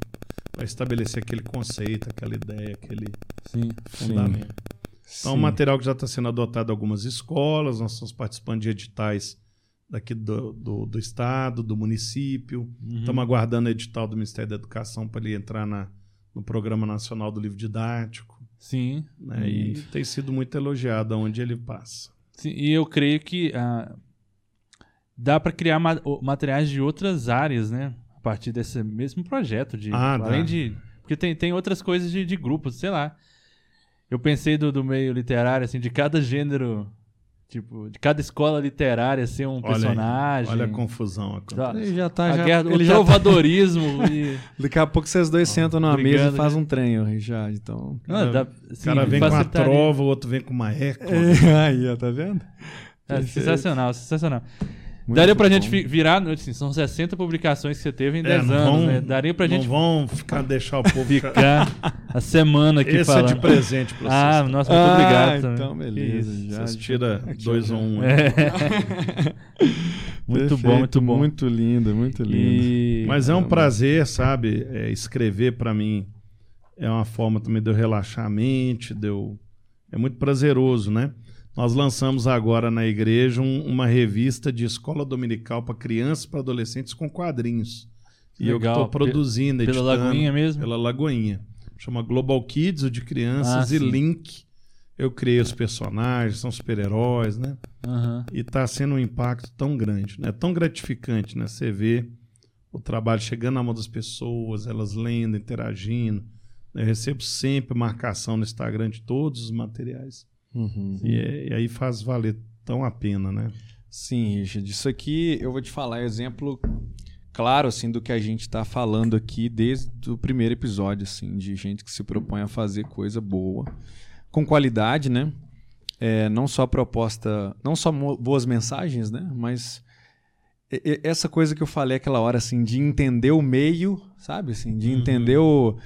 estabelecer aquele conceito, aquela ideia, aquele Sim. fundamento. Então, é um sim. material que já está sendo adotado em algumas escolas, nós estamos participando de editais daqui do, do, do estado, do município. Uhum. Estamos aguardando o edital do Ministério da Educação para ele entrar na, no Programa Nacional do Livro Didático. Sim. Né? E tem sido muito elogiado onde ele passa. Sim, E eu creio que ah, dá para criar ma- materiais de outras áreas, né? A partir desse mesmo projeto. De, Ah, dá. além de. Porque tem, tem outras coisas de, de grupos, sei lá. Eu pensei do, do meio literário, assim, de cada gênero. Tipo, de cada escola literária ser um Olha aí, personagem. Olha a confusão. Tá. Ele já tá. a já, guerra ele o já tá- trovadorismo. *laughs* e... Daqui a pouco vocês dois sentam numa brigando, mesa e fazem né? um trem, ó, Richard. Então. Ah, dá- O cara vem com a facilitaria. trova, o outro vem com uma eco. *laughs* Aí, ó, tá vendo? É, sensacional, sensacional. Muito Daria pra bom. gente virar, assim, são 60 publicações que você teve em É, 10 não anos, vão- né? Daria pra gente Não vão ficar, deixar o povo *laughs* ficar... a semana aqui Esse falando. é de presente pra vocês. Ah, tá? nossa, muito Ah, obrigado também. então, beleza. Isso. Já, Vocês tiram dois ou um. É. *laughs* muito Perfeito, bom, muito bom. Muito lindo, muito lindo. E... Mas é um prazer, sabe? É, escrever pra mim é uma forma também de eu relaxar a mente, de eu... é muito prazeroso, né? Nós lançamos agora na igreja um- uma revista de escola dominical para crianças e para adolescentes com quadrinhos. E eu Legal. estou produzindo, Pela editando. Lagoinha mesmo? Pela Lagoinha. Chama Global Kids, o de crianças, Ah, e sim. Link. Eu criei os personagens, são super-heróis, né? Aham. E está sendo um impacto tão grande, né? Tão gratificante, né? Você vê o trabalho chegando na mão das pessoas, elas lendo, interagindo. Eu recebo sempre marcação no Instagram de todos os materiais. Uhum. E, é- e aí faz valer tão a pena, né? Sim, Richard, isso aqui eu vou te falar, é exemplo claro assim do que a gente está falando aqui desde o primeiro episódio, assim, de gente que se propõe a fazer coisa boa, com qualidade, né? É, não só proposta, não só boas mensagens, né? Mas essa coisa que eu falei aquela hora, assim, de entender o meio, sabe? Assim, de Uhum. entender o.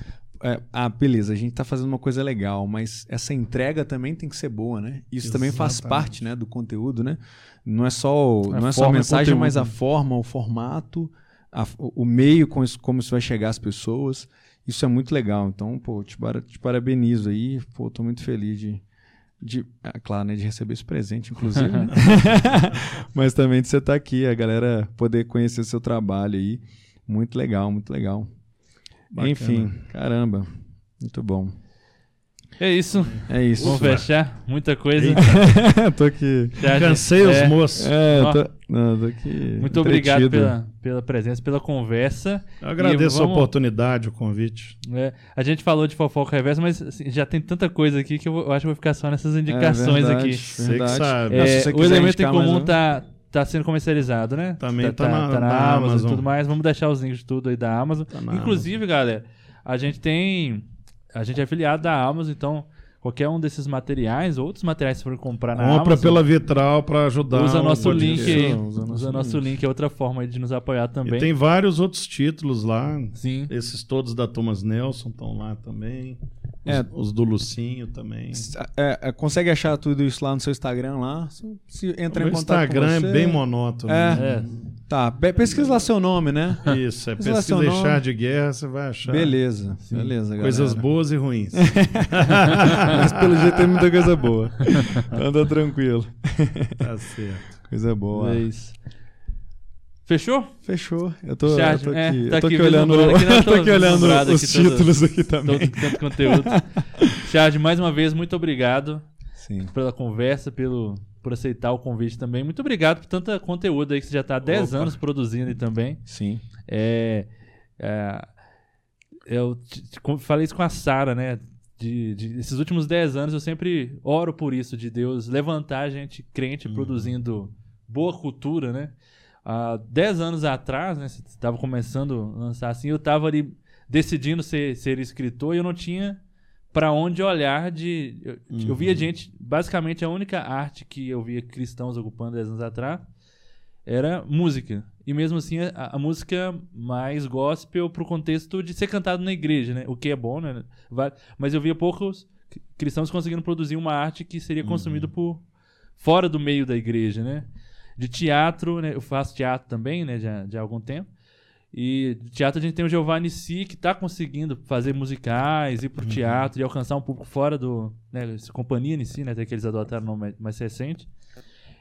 é, ah, beleza, a gente tá fazendo uma coisa legal, mas essa entrega também tem que ser boa, né? Isso também faz Exatamente. parte, né, do conteúdo, né? Não é só, o- A não é só a o mensagem, mas a forma, o formato, a- o o meio com isso, como isso vai chegar às pessoas. Isso é muito legal. Então, pô, te, te parabenizo aí. Pô, tô muito feliz de, de é claro, né, de receber esse presente, inclusive, né? *laughs* *laughs* Mas também de você estar aqui, a galera poder conhecer seu trabalho aí. Muito legal, muito legal. Bacana. Enfim, caramba. Muito bom. É isso. É isso. Vamos fechar. Muita coisa. *laughs* tô aqui. Já- Cansei os é. moços. É, Ó, tô, não, tô aqui. Muito obrigado entretido. pela, pela presença, pela conversa. Eu agradeço vamos- a oportunidade, o convite. É, a gente falou de fofoca reversa, mas assim, já tem tanta coisa aqui que eu, eu acho que vou ficar só nessas indicações É verdade, aqui. Você que verdade. sabe. Não, É, você o elemento em comum um. tá, tá sendo comercializado, né? Também tá na- tá na Amazon, e Amazon. tudo mais. Vamos deixar os links de tudo aí da Amazon. Tá na Inclusive, galera, a gente tem. A gente é afiliado da Amazon, então qualquer um desses materiais, outros materiais que for comprar na Compra Amazon, pela Vitral para ajudar. usa nosso link aí. Usa Usa, nosso nosso link. link, é outra forma aí de nos apoiar E também. tem vários outros títulos lá. Sim. Esses todos da Thomas Nelson estão lá também. Os, É. os do Lucinho também. É, é, consegue achar tudo isso lá no seu Instagram lá? Se, se O em contato Instagram com é você, bem monótono. É. né? É. Tá, pe- pesquisa lá seu nome, né? Isso, é *laughs* seu pesquisa nome. chá de guerra, você vai achar Beleza, beleza, galera. coisas boas e ruins. *laughs* Mas pelo jeito tem muita coisa boa. *laughs* Então tá tranquilo. tá certo. Coisa boa. É isso. Fechou? Fechou. Eu tô, Chat, eu tô é, aqui, tá eu tô aqui aqui olhando, aqui, *laughs* tô aqui olhando os aqui todo- títulos aqui também. Todo tanto conteúdo. *laughs* Chad, mais uma vez, muito obrigado Sim. pela conversa, pelo, por aceitar o convite também. Muito obrigado por tanto conteúdo aí que você já está há 10 Opa. anos produzindo aí também. Sim. É, é, eu te- te falei isso com a Sara, né? De, de- esses últimos 10 anos eu sempre oro por isso, de Deus levantar a gente crente produzindo boa cultura, né? Há 10 anos atrás, né? Você estava começando a lançar assim, eu estava ali decidindo ser, ser escritor e eu não tinha para onde olhar de. Eu, eu via gente. Basicamente, a única arte que eu via cristãos ocupando 10 anos atrás era música. E mesmo assim, a, a música mais gospel pro contexto de ser cantado na igreja, né? O que é bom, né? Mas eu via poucos cristãos conseguindo produzir uma arte que seria consumida por fora do meio da igreja, né? De teatro, né? Eu faço teatro também, né? Já, já há algum tempo. E de teatro a gente tem o Giovanni Si, que está conseguindo fazer musicais, ir pro teatro e alcançar um público fora do... Né, essa companhia em si, né? Até que eles adotaram o nome mais- recente.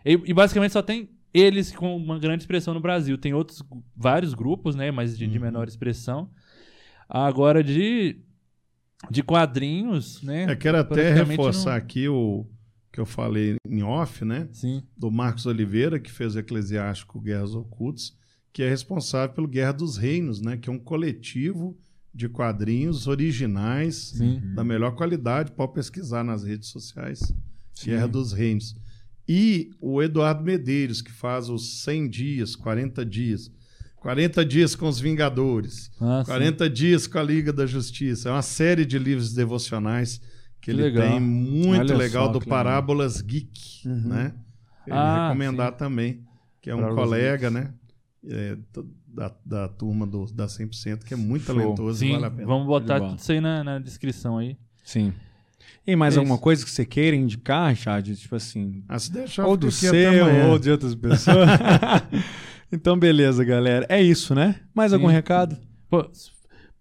E, e basicamente só tem eles com uma grande expressão no Brasil. Tem outros, vários grupos, né? Mas de, de menor expressão. Agora, de, de quadrinhos, né? Eu quero até reforçar não- aqui o que eu falei em off, né? Sim, Do Marcos Oliveira, que fez o Eclesiástico Guerras Ocultas, que é responsável pelo Guerra dos Reinos, né? Que é um coletivo de quadrinhos originais sim. da melhor qualidade. Pode pesquisar nas redes sociais. Guerra dos Reinos. E o Eduardo Medeiros, que faz os 100 dias, 40 dias. 40 dias com os Vingadores. Ah, sim. 40 dias com a Liga da Justiça. É uma série de livros devocionais que, Que ele legal. tem muito Olha legal só, do que legal. Parábolas Geek, né? Ele Ah, recomendar também, que é um Parábolas colega, né? É, da, da turma do, da 100%, que é muito Show. talentoso, Sim, vale a pena. vamos botar tudo isso aí na, na descrição aí. Sim. E mais É alguma isso. coisa que você queira indicar, Chad? Tipo assim, Ah, se deixar, ou do seu, ou de outras pessoas. *laughs* então, beleza, galera. É isso, né? Mais algum Sim. recado? Pô,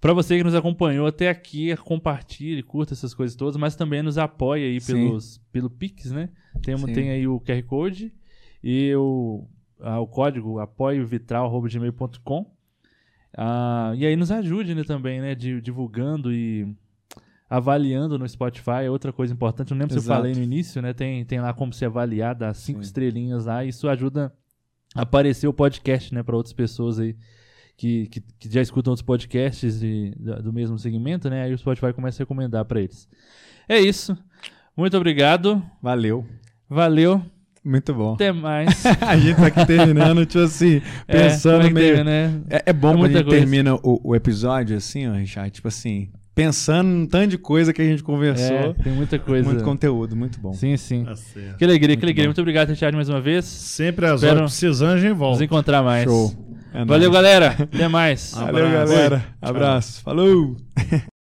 pra você que nos acompanhou até aqui, compartilhe, curta essas coisas todas, mas também nos apoie aí Sim. pelos, pelo Pix, né? Tem, Sim. tem aí o QR Code e o, ah, o código apoiovitral.gmail.com. Ah, e aí nos ajude né, também, né? de- divulgando e avaliando no Spotify. É outra coisa importante. Eu não lembro se eu Exato. falei no início, né? Tem, tem lá como se avaliar, dar cinco Sim. estrelinhas lá. Isso ajuda a aparecer o podcast, né? Para outras pessoas aí que, que, que já escutam outros podcasts de- do mesmo segmento, né? Aí o Spotify começa a recomendar para eles. É isso. Muito obrigado. Valeu. Valeu. Muito bom. Até mais. *laughs* A gente tá aqui terminando, tipo assim, *laughs* pensando é, como é que meio. teve, né? É, é bom É quando a muita gente coisa. termina o, o episódio assim, ó, Richard, tipo assim, pensando num tanto de coisa que a gente conversou. É, tem muita coisa. Muito conteúdo, muito bom. Sim, sim. Tá. Que alegria, que Muito alegria. bom. Muito obrigado, Richard, mais uma vez. Sempre às Espero- horas precisando, a gente Nos volta. encontrar mais. Show. É Valeu, nóis. galera. *laughs* Até mais. Valeu, abraço. galera. Abraço. Falou. *laughs*